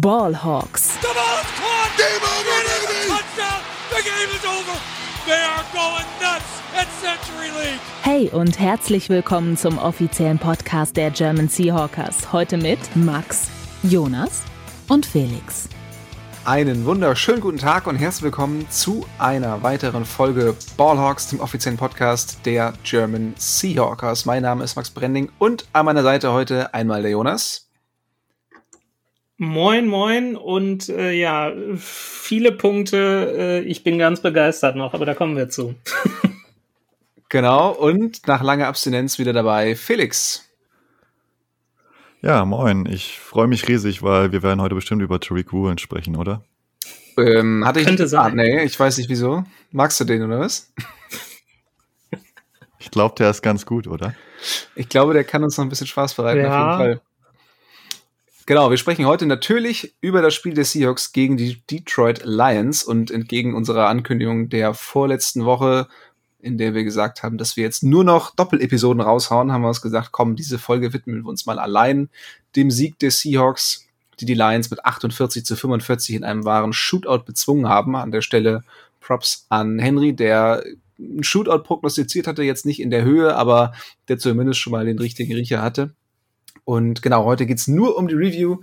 Ballhawks. The ball's caught. Game over, baby. Touchdown. The game is over. They are going nuts at Century League. Hey und herzlich willkommen zum offiziellen Podcast der German Seahawkers. Heute mit Max, Jonas und Felix. Einen wunderschönen guten Tag und herzlich willkommen zu einer weiteren Folge Ballhawks, dem offiziellen Podcast der German Seahawkers. Mein Name ist Max Brending und an meiner Seite heute einmal der Jonas. Moin, moin und äh, ja, viele Punkte. Äh, ich bin ganz begeistert noch, aber da kommen wir zu. genau, und nach langer Abstinenz wieder dabei Felix. Ja, moin. Ich freue mich riesig, weil wir werden heute bestimmt über Tariq Woolen sprechen, oder? Ähm, hatte ich Könnte sein. Ah, nee, ich weiß nicht wieso. Magst du den oder was? Ich glaube, der ist ganz gut, oder? Ich glaube, der kann uns noch ein bisschen Spaß bereiten, Ja. auf jeden Fall. Genau, wir sprechen heute natürlich über das Spiel der Seahawks gegen die Detroit Lions und entgegen unserer Ankündigung der vorletzten Woche, in der wir gesagt haben, dass wir jetzt nur noch Doppelepisoden raushauen, haben wir uns gesagt, komm, diese Folge widmen wir uns mal allein dem Sieg der Seahawks, die die Lions mit 48 zu 45 in einem wahren Shootout bezwungen haben. An der Stelle Props an Henry, der einen Shootout prognostiziert hatte, jetzt nicht in der Höhe, aber der zumindest schon mal den richtigen Riecher hatte. Und genau, heute geht's nur um die Review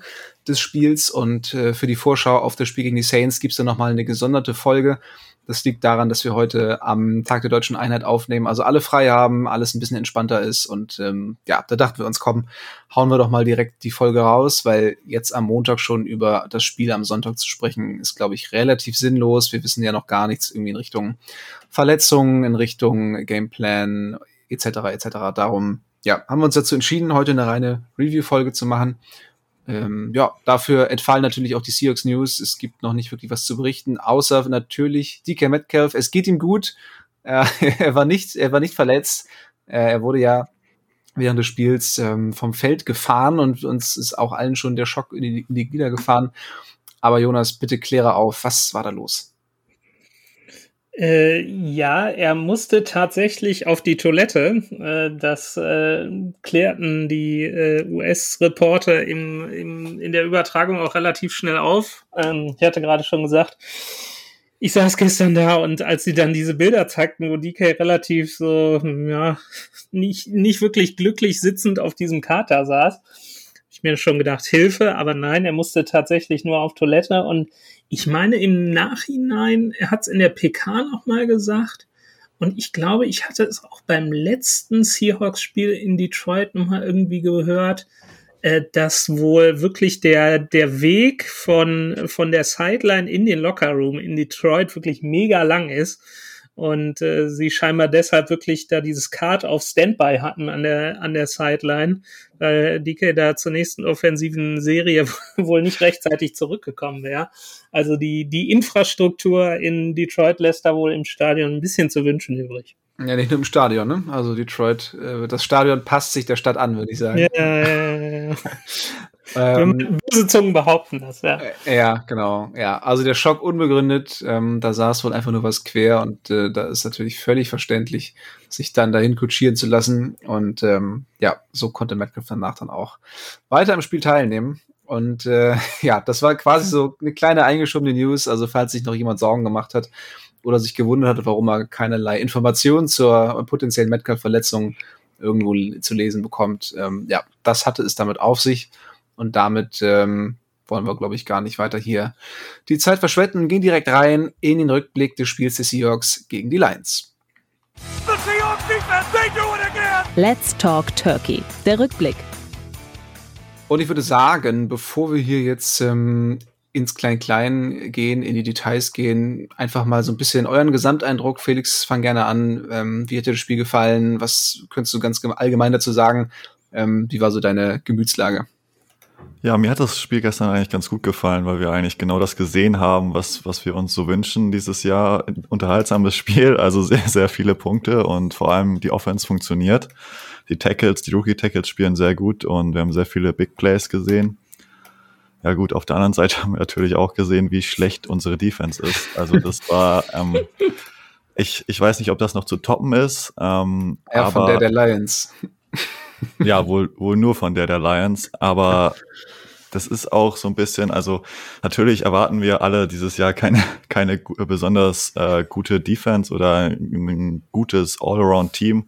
des Spiels und äh, für die Vorschau auf das Spiel gegen die Saints gibt's dann nochmal eine gesonderte Folge. Das liegt daran, dass wir heute am Tag der deutschen Einheit aufnehmen, also alle frei haben, alles ein bisschen entspannter ist und ähm, ja, da dachten wir uns, komm, hauen wir doch mal direkt die Folge raus, weil jetzt am Montag schon über das Spiel am Sonntag zu sprechen, ist, glaube ich, relativ sinnlos. Wir wissen ja noch gar nichts irgendwie in Richtung Verletzungen, in Richtung Gameplan etc. etc. Darum ja, haben wir uns dazu entschieden, heute eine reine Review-Folge zu machen. Ähm, ja, dafür entfallen natürlich auch die Seahawks News. Es gibt noch nicht wirklich was zu berichten, außer natürlich DK Metcalf. Es geht ihm gut. Äh, er war nicht, er war nicht verletzt. Äh, er wurde ja während des Spiels ähm, vom Feld gefahren und uns ist auch allen schon der Schock in die, in die Glieder gefahren. Aber Jonas, bitte kläre auf, was war da los? Äh, ja, er musste tatsächlich auf die Toilette. Äh, das äh, klärten die äh, US-Reporter im, im, in der Übertragung auch relativ schnell auf. Ähm, ich hatte gerade schon gesagt, ich saß gestern da und als sie dann diese Bilder zeigten, wo DK relativ so, ja, nicht, nicht wirklich glücklich sitzend auf diesem Kater saß, ich mir schon gedacht, Hilfe, aber nein, er musste tatsächlich nur auf Toilette und ich meine im Nachhinein, er hat es in der PK nochmal gesagt und ich glaube, ich hatte es auch beim letzten Seahawks-Spiel in Detroit nochmal irgendwie gehört, äh, dass wohl wirklich der, der Weg von, von der Sideline in den Lockerroom in Detroit wirklich mega lang ist. Und äh, sie scheinbar deshalb wirklich da dieses Card auf Standby hatten an der, an der Sideline, weil DK da zur nächsten offensiven Serie wohl nicht rechtzeitig zurückgekommen wäre. Also die, die Infrastruktur in Detroit lässt da wohl im Stadion ein bisschen zu wünschen übrig. Ja, nicht nur im Stadion, ne? Also Detroit, äh, das Stadion passt sich der Stadt an, würde ich sagen. Ja, ja, ja, ja. Ähm, Böse Zungen behaupten das, ja. Äh, Ja, genau. Ja, also der Schock unbegründet. Ähm, da saß wohl einfach nur was quer und äh, da ist natürlich völlig verständlich, sich dann dahin kutschieren zu lassen. Und ähm, ja, so konnte Metcalf danach dann auch weiter im Spiel teilnehmen. Und äh, ja, das war quasi so eine kleine eingeschobene News. Also falls sich noch jemand Sorgen gemacht hat oder sich gewundert hat, warum er keinerlei Informationen zur potenziellen Metcalf-Verletzung irgendwo zu lesen bekommt. Ähm, ja, das hatte es damit auf sich. Und damit ähm, wollen wir, glaube ich, gar nicht weiter hier die Zeit verschwenden und gehen direkt rein in den Rückblick des Spiels des Seahawks gegen die Lions. The Seahawks defense, they do it again. Let's Talk Turkey. Der Rückblick. Und ich würde sagen, bevor wir hier jetzt ähm, ins Klein-Klein gehen, in die Details gehen, einfach mal so ein bisschen euren Gesamteindruck. Felix, fang gerne an. Ähm, wie hat dir das Spiel gefallen? Was könntest du ganz allgemein dazu sagen? Ähm, wie war so deine Gemütslage? Ja, mir hat das Spiel gestern eigentlich ganz gut gefallen, weil wir eigentlich genau das gesehen haben, was, was wir uns so wünschen dieses Jahr. Unterhaltsames Spiel, also sehr, sehr viele Punkte und vor allem die Offense funktioniert. Die Tackles, die Rookie-Tackles spielen sehr gut und wir haben sehr viele Big Plays gesehen. Ja gut, auf der anderen Seite haben wir natürlich auch gesehen, wie schlecht unsere Defense ist. Also das war, ähm, ich, ich weiß nicht, ob das noch zu toppen ist. Ähm, Ja, aber von der der Lions. Ja, wohl, wohl nur von der der Lions, aber das ist auch so ein bisschen, also natürlich erwarten wir alle dieses Jahr keine, keine besonders äh, gute Defense oder ein gutes All-Around-Team.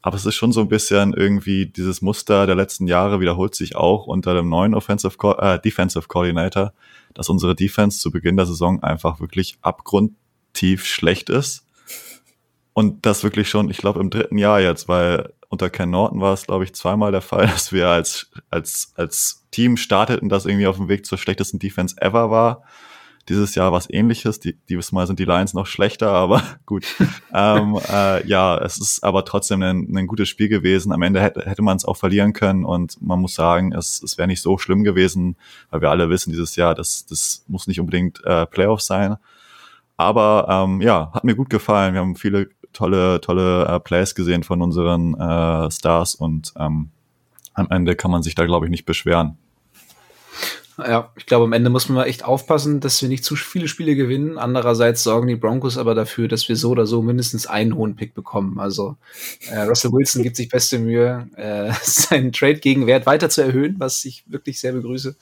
Aber es ist schon so ein bisschen irgendwie dieses Muster der letzten Jahre wiederholt sich auch unter dem neuen Offensive äh, Defensive Coordinator, dass unsere Defense zu Beginn der Saison einfach wirklich abgrundtief schlecht ist. Und das wirklich schon, ich glaube, im dritten Jahr jetzt, weil unter Ken Norton war es, glaube ich, zweimal der Fall, dass wir als, als, als Team starteten, das irgendwie auf dem Weg zur schlechtesten Defense ever war. Dieses Jahr was ähnliches. Die, dieses Mal sind die Lions noch schlechter, aber gut. ähm, äh, ja, es ist aber trotzdem ein, ein gutes Spiel gewesen. Am Ende hätte, hätte man es auch verlieren können und man muss sagen, es, es wäre nicht so schlimm gewesen, weil wir alle wissen dieses Jahr, das, das muss nicht unbedingt äh, Playoffs sein. Aber ähm, ja, hat mir gut gefallen. Wir haben viele tolle, tolle äh, Plays gesehen von unseren äh, Stars und ähm, am Ende kann man sich da, glaube ich, nicht beschweren. Ja, ich glaube, am Ende muss man echt aufpassen, dass wir nicht zu viele Spiele gewinnen. Andererseits sorgen die Broncos aber dafür, dass wir so oder so mindestens einen hohen Pick bekommen. Also äh, Russell Wilson gibt sich beste Mühe, äh, seinen Trade-Gegenwert weiter zu erhöhen, was ich wirklich sehr begrüße.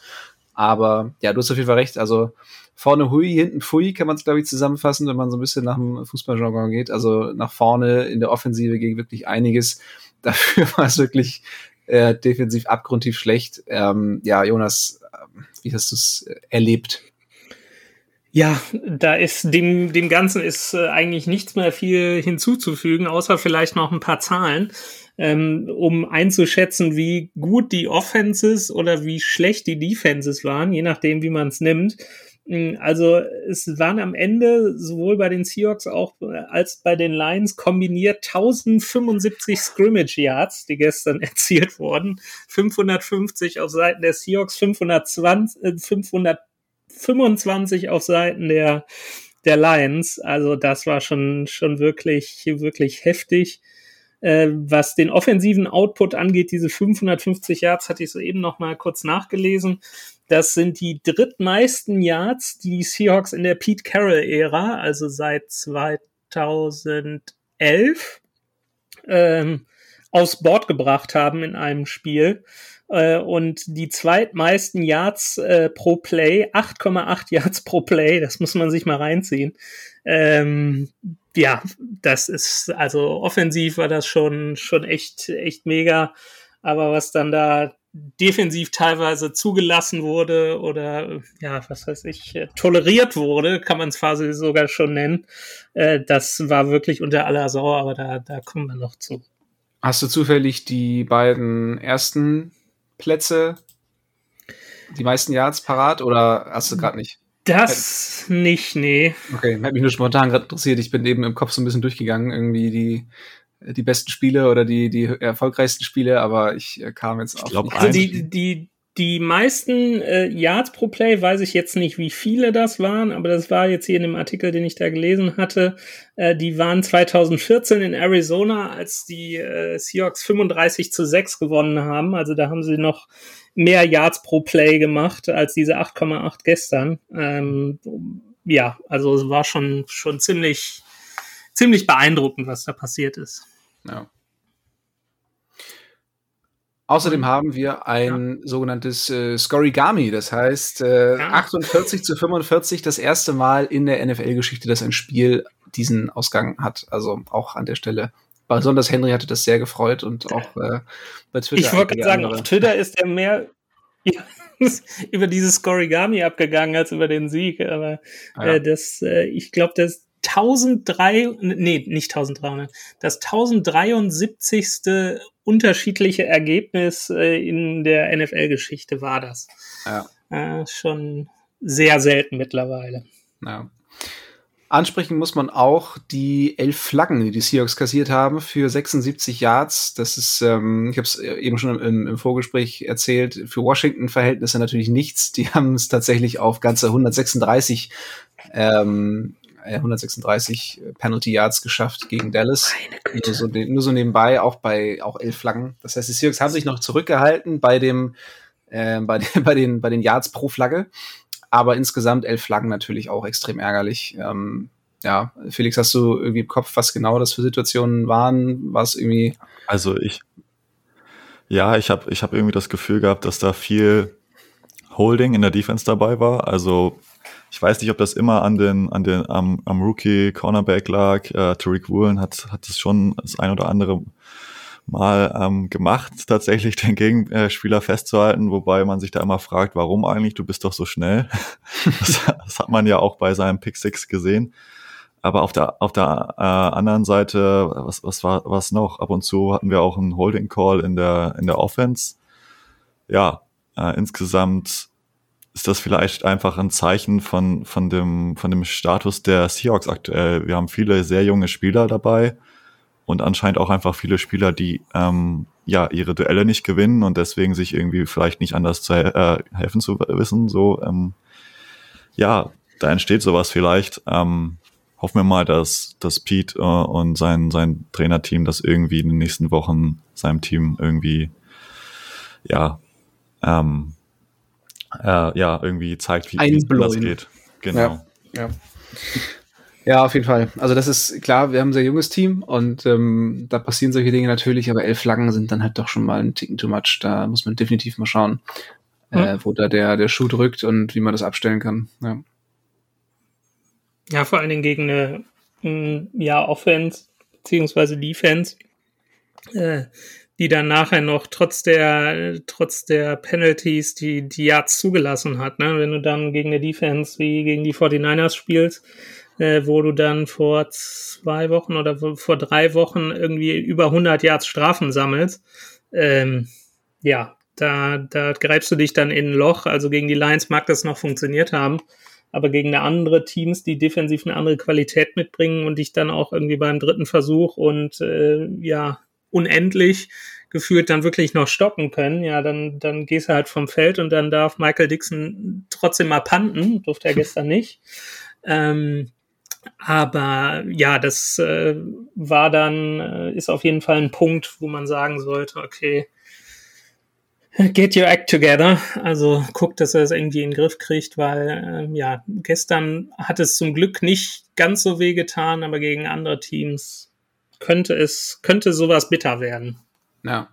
Aber ja, du hast auf jeden Fall recht. Also vorne Hui, hinten Pfui, kann man es, glaube ich, zusammenfassen, wenn man so ein bisschen nach dem Fußballjargon geht. Also nach vorne in der Offensive ging wirklich einiges. Dafür war es wirklich äh, defensiv abgrundtief schlecht. Ähm, ja, Jonas, äh, wie hast du es äh, erlebt? Ja, da ist dem, dem Ganzen ist äh, eigentlich nichts mehr viel hinzuzufügen, außer vielleicht noch ein paar Zahlen, ähm, um einzuschätzen, wie gut die Offenses oder wie schlecht die Defenses waren, je nachdem, wie man es nimmt. Hm, also es waren am Ende sowohl bei den Seahawks auch äh, als bei den Lions kombiniert 1075 Scrimmage Yards, die gestern erzielt wurden. 550 auf Seiten der Seahawks, 520, äh, 525 auf Seiten der, der Lions. Also das war schon, schon wirklich, wirklich heftig. Äh, was den offensiven Output angeht, diese 550 Yards hatte ich soeben noch mal kurz nachgelesen. Das sind die drittmeisten Yards, die die Seahawks in der Pete Carroll-Ära, also seit 2011, ähm, aufs Board gebracht haben in einem Spiel. Äh, und die zweitmeisten Yards äh, pro Play, 8,8 Yards pro Play, das muss man sich mal reinziehen. Ähm, ja, das ist, also offensiv war das schon, schon echt, echt mega. Aber was dann da defensiv teilweise zugelassen wurde oder ja, was weiß ich, äh, toleriert wurde, kann man es quasi sogar schon nennen. Äh, das war wirklich unter aller Sau, aber da, da kommen wir noch zu. Hast du zufällig die beiden ersten Plätze, die meisten Yards parat oder hast du gerade nicht? Das nicht, nee. Okay, hat mich nur spontan gerade interessiert. Ich bin eben im Kopf so ein bisschen durchgegangen, irgendwie die die besten Spiele oder die, die erfolgreichsten Spiele, aber ich äh, kam jetzt auf. Glaub, also die, die, die meisten äh, Yards pro Play weiß ich jetzt nicht, wie viele das waren, aber das war jetzt hier in dem Artikel, den ich da gelesen hatte. Äh, die waren 2014 in Arizona, als die äh, Seahawks 35 zu 6 gewonnen haben. Also da haben sie noch mehr Yards pro Play gemacht als diese 8,8 gestern. Ähm, ja, also es war schon, schon ziemlich, ziemlich beeindruckend, was da passiert ist. Ja. Außerdem haben wir ein ja. sogenanntes äh, Scorigami, das heißt äh, ja. 48 zu 45 das erste Mal in der NFL-Geschichte, dass ein Spiel diesen Ausgang hat. Also auch an der Stelle. Besonders Henry hatte das sehr gefreut und auch äh, bei Twitter. Ich wollte sagen, andere. auf Twitter ist er mehr über dieses Scorigami abgegangen als über den Sieg. Aber ah, ja. äh, das, äh, ich glaube, das 1003, nee, nicht 1300, das 1073. unterschiedliche Ergebnis äh, in der NFL-Geschichte war das. Ja. Äh, schon sehr selten mittlerweile. Ja. Ansprechen muss man auch die elf Flaggen, die die Seahawks kassiert haben für 76 Yards. Das ist, ähm, ich habe es eben schon im, im, Vorgespräch erzählt, für Washington-Verhältnisse natürlich nichts. Die haben es tatsächlich auf ganze 136 ähm, 136 äh, Penalty Yards geschafft gegen Dallas. Nur so, nur so, nebenbei, auch bei auch elf Flaggen. Das heißt, die Seahawks haben sich noch zurückgehalten bei dem äh, bei, den, bei den bei den Yards pro Flagge, aber insgesamt elf Flaggen natürlich auch extrem ärgerlich. Ähm, ja, Felix, hast du irgendwie im Kopf, was genau das für Situationen waren? War es irgendwie? Also ich, ja, ich habe ich hab irgendwie das Gefühl gehabt, dass da viel Holding in der Defense dabei war. Also ich weiß nicht, ob das immer an den, an den, am, am Rookie Cornerback lag. Äh, Tariq Woolen hat, hat es schon das ein oder andere Mal ähm, gemacht, tatsächlich den Gegenspieler festzuhalten, wobei man sich da immer fragt, warum eigentlich? Du bist doch so schnell. das, das hat man ja auch bei seinem Pick Six gesehen. Aber auf der, auf der äh, anderen Seite, was, was war was noch? Ab und zu hatten wir auch einen Holding Call in der, in der Offense. Ja, äh, insgesamt ist das vielleicht einfach ein Zeichen von, von, dem, von dem Status der Seahawks aktuell. Wir haben viele sehr junge Spieler dabei und anscheinend auch einfach viele Spieler, die ähm, ja ihre Duelle nicht gewinnen und deswegen sich irgendwie vielleicht nicht anders zu äh, helfen zu wissen. So, ähm, ja, da entsteht sowas vielleicht. Ähm, hoffen wir mal, dass, dass Pete äh, und sein, sein Trainerteam das irgendwie in den nächsten Wochen seinem Team irgendwie ja ähm, äh, ja, irgendwie zeigt, wie, wie das geht. Genau. Ja, ja. ja, auf jeden Fall. Also das ist klar, wir haben ein sehr junges Team und ähm, da passieren solche Dinge natürlich, aber elf Flaggen sind dann halt doch schon mal ein Ticken too much. Da muss man definitiv mal schauen, hm. äh, wo da der, der Schuh drückt und wie man das abstellen kann. Ja, ja vor allen Dingen gegen eine mm, ja, Offense beziehungsweise Defense, äh, die dann nachher noch trotz der, trotz der Penalties die, die Yards zugelassen hat. Ne? Wenn du dann gegen eine Defense wie gegen die 49ers spielst, äh, wo du dann vor zwei Wochen oder vor drei Wochen irgendwie über 100 Yards Strafen sammelst, ähm, ja, da, da greifst du dich dann in ein Loch. Also gegen die Lions mag das noch funktioniert haben, aber gegen eine andere Teams, die defensiv eine andere Qualität mitbringen und dich dann auch irgendwie beim dritten Versuch und äh, ja unendlich gefühlt dann wirklich noch stoppen können, ja, dann, dann gehst du halt vom Feld und dann darf Michael Dixon trotzdem mal panten, durfte er gestern nicht. Ähm, aber ja, das äh, war dann, äh, ist auf jeden Fall ein Punkt, wo man sagen sollte, okay, get your act together. Also guckt, dass er es irgendwie in den Griff kriegt, weil äh, ja, gestern hat es zum Glück nicht ganz so weh getan, aber gegen andere Teams könnte es, könnte sowas bitter werden. Ja,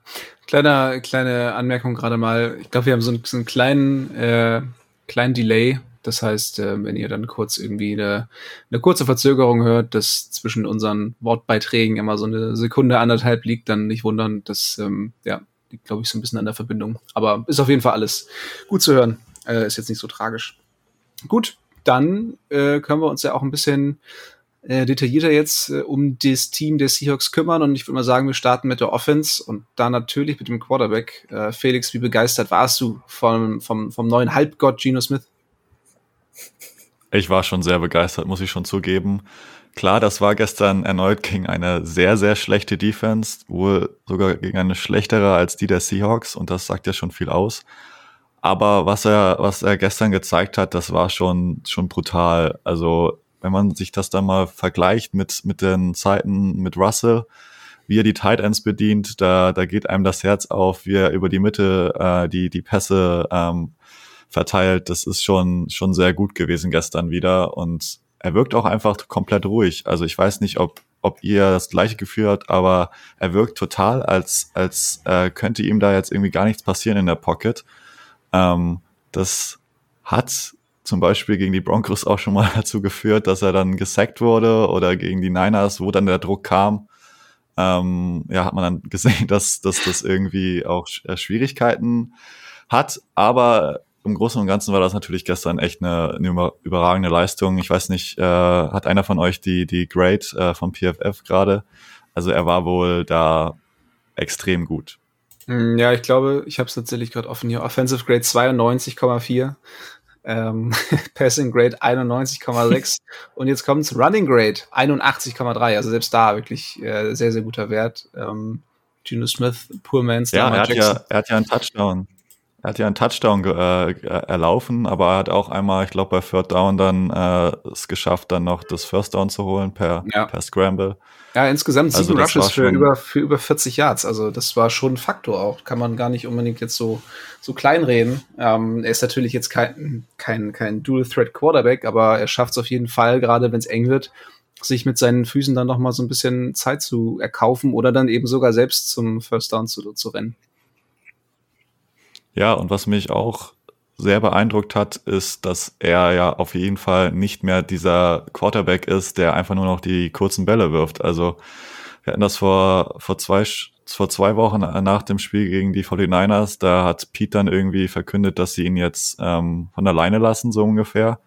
kleiner, kleine Anmerkung gerade mal. Ich glaube, wir haben so einen, so einen kleinen, äh, kleinen Delay. Das heißt, äh, wenn ihr dann kurz irgendwie eine, eine kurze Verzögerung hört, dass zwischen unseren Wortbeiträgen immer so eine Sekunde, anderthalb liegt, dann nicht wundern. Das, ähm, ja, liegt, glaube ich, so ein bisschen an der Verbindung. Aber ist auf jeden Fall alles gut zu hören. Äh, ist jetzt nicht so tragisch. Gut, dann äh, können wir uns ja auch ein bisschen äh, detaillierter jetzt äh, um das Team der Seahawks kümmern. Und ich würde mal sagen, wir starten mit der Offense und da natürlich mit dem Quarterback. Äh, Felix, wie begeistert warst du vom, vom, vom neuen Halbgott Geno Smith? Ich war schon sehr begeistert, muss ich schon zugeben. Klar, das war gestern erneut gegen eine sehr, sehr schlechte Defense, wohl sogar gegen eine schlechtere als die der Seahawks und das sagt ja schon viel aus. Aber was er, was er gestern gezeigt hat, das war schon, schon brutal. Also wenn man sich das dann mal vergleicht mit, mit den Zeiten mit Russell, wie er die Tight Ends bedient, da, da geht einem das Herz auf, wie er über die Mitte äh, die, die Pässe ähm, verteilt. Das ist schon, schon sehr gut gewesen gestern wieder und er wirkt auch einfach komplett ruhig. Also ich weiß nicht, ob, ob ihr das gleiche Gefühl habt, aber er wirkt total, als, als äh, könnte ihm da jetzt irgendwie gar nichts passieren in der Pocket. Ähm, das hat zum Beispiel gegen die Broncos auch schon mal dazu geführt, dass er dann gesackt wurde oder gegen die Niners, wo dann der Druck kam. Ähm, ja, hat man dann gesehen, dass, dass das irgendwie auch äh, Schwierigkeiten hat. Aber im Großen und Ganzen war das natürlich gestern echt eine, eine überragende Leistung. Ich weiß nicht, äh, hat einer von euch die, die Grade äh, vom PFF gerade? Also er war wohl da extrem gut. Mm, ja, ich glaube, ich habe es tatsächlich gerade offen hier. Offensive Grade 92,4 ähm, Passing Grade 91,6 und jetzt kommt's Running Grade 81,3. Also selbst da wirklich äh, sehr, sehr guter Wert. Ähm, Geno Smith, Poor Man's. Ja, er hat ja, er hat ja einen Touchdown. Er hat ja einen Touchdown äh, erlaufen, aber er hat auch einmal, ich glaube, bei Third Down dann äh, es geschafft, dann noch das First Down zu holen per, ja. per Scramble. Ja, insgesamt sieben also Rushes für über, für über 40 Yards. Also das war schon ein Faktor auch. Kann man gar nicht unbedingt jetzt so, so kleinreden. Ähm, er ist natürlich jetzt kein, kein, kein Dual-Threat-Quarterback, aber er schafft es auf jeden Fall, gerade wenn es eng wird, sich mit seinen Füßen dann noch mal so ein bisschen Zeit zu erkaufen oder dann eben sogar selbst zum First Down zu, zu rennen. Ja, und was mich auch sehr beeindruckt hat, ist, dass er ja auf jeden Fall nicht mehr dieser Quarterback ist, der einfach nur noch die kurzen Bälle wirft. Also wir hatten das vor, vor zwei, vor zwei Wochen nach dem Spiel gegen die 49ers, da hat Pete dann irgendwie verkündet, dass sie ihn jetzt ähm, von alleine lassen, so ungefähr.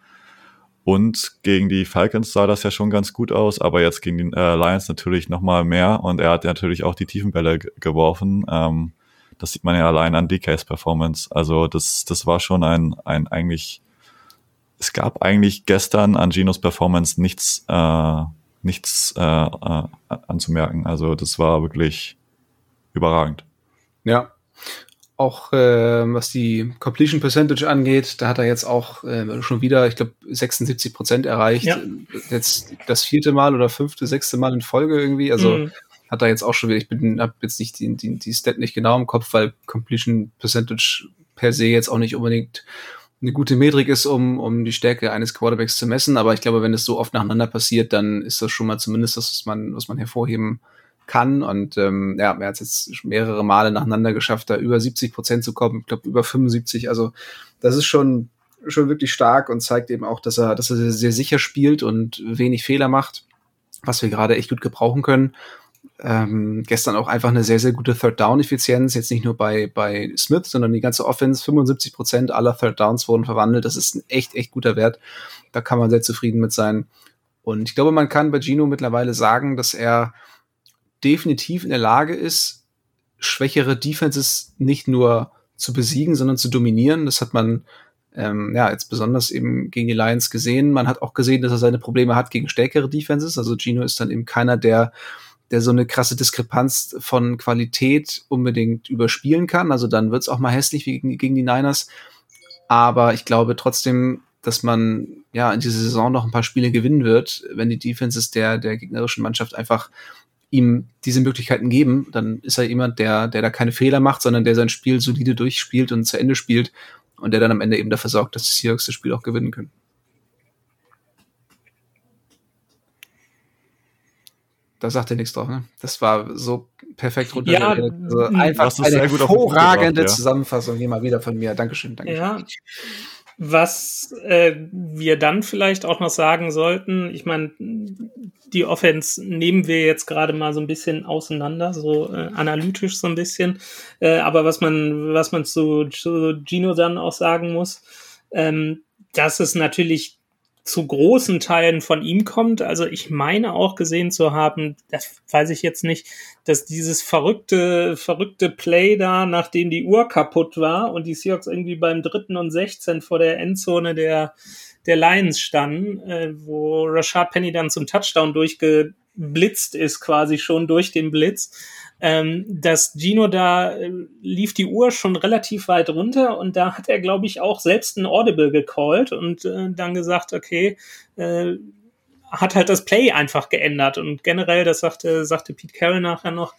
Und gegen die Falcons sah das ja schon ganz gut aus, aber jetzt gegen die äh, Lions natürlich nochmal mehr und er hat natürlich auch die Tiefenbälle geworfen. Ähm, das sieht man ja allein an DKs Performance. Also das, das war schon ein, ein eigentlich, es gab eigentlich gestern an Ginos Performance nichts, äh, nichts äh, äh, anzumerken. Also das war wirklich überragend. Ja, auch äh, was die Completion Percentage angeht, da hat er jetzt auch äh, schon wieder, ich glaube, 76 Prozent erreicht. Ja. Jetzt das vierte Mal oder fünfte, sechste Mal in Folge irgendwie. Also mhm. Hat er jetzt auch schon wieder, ich bin, hab jetzt nicht die, die, die Stat nicht genau im Kopf, weil Completion Percentage per se jetzt auch nicht unbedingt eine gute Metrik ist, um, um die Stärke eines Quarterbacks zu messen. Aber ich glaube, wenn es so oft nacheinander passiert, dann ist das schon mal zumindest das, was man, was man hervorheben kann. Und ähm, ja, er hat jetzt mehrere Male nacheinander geschafft, da über 70 Prozent zu kommen. Ich glaube, über 75. Also das ist schon, schon wirklich stark und zeigt eben auch, dass er, dass er sehr sicher spielt und wenig Fehler macht, was wir gerade echt gut gebrauchen können. Ähm, gestern auch einfach eine sehr, sehr gute Third-Down-Effizienz, jetzt nicht nur bei, bei Smith, sondern die ganze Offense, 75 Prozent aller Third Downs wurden verwandelt. Das ist ein echt, echt guter Wert. Da kann man sehr zufrieden mit sein. Und ich glaube, man kann bei Gino mittlerweile sagen, dass er definitiv in der Lage ist, schwächere Defenses nicht nur zu besiegen, sondern zu dominieren. Das hat man ähm, ja jetzt besonders eben gegen die Lions gesehen. Man hat auch gesehen, dass er seine Probleme hat gegen stärkere Defenses. Also Gino ist dann eben keiner, der der so eine krasse Diskrepanz von Qualität unbedingt überspielen kann. Also dann wird's auch mal hässlich wie gegen, gegen die Niners. Aber ich glaube trotzdem, dass man ja in dieser Saison noch ein paar Spiele gewinnen wird, wenn die Defenses der, der gegnerischen Mannschaft einfach ihm diese Möglichkeiten geben, dann ist er jemand, der, der da keine Fehler macht, sondern der sein Spiel solide durchspielt und zu Ende spielt und der dann am Ende eben dafür sorgt, dass die Seahawks das Spiel auch gewinnen können. Da sagt er nichts drauf, ne? Das war so perfekt runter. Ja, also einfach eine hervorragende ja. Zusammenfassung hier mal wieder von mir. Dankeschön, Dankeschön. Ja. Was äh, wir dann vielleicht auch noch sagen sollten, ich meine, die Offense nehmen wir jetzt gerade mal so ein bisschen auseinander, so äh, analytisch so ein bisschen. Äh, aber was man, was man zu, zu Gino dann auch sagen muss, ähm, dass es natürlich zu großen Teilen von ihm kommt. Also ich meine auch gesehen zu haben, das weiß ich jetzt nicht, dass dieses verrückte, verrückte Play da, nachdem die Uhr kaputt war und die Seahawks irgendwie beim dritten und 16 vor der Endzone der, der Lions standen, äh, wo Rashad Penny dann zum Touchdown durchgeblitzt ist, quasi schon durch den Blitz. Ähm, dass Gino da äh, lief die Uhr schon relativ weit runter und da hat er, glaube ich, auch selbst ein Audible gecallt und äh, dann gesagt, okay, äh, hat halt das Play einfach geändert. Und generell, das sagte, sagte Pete Carroll nachher noch,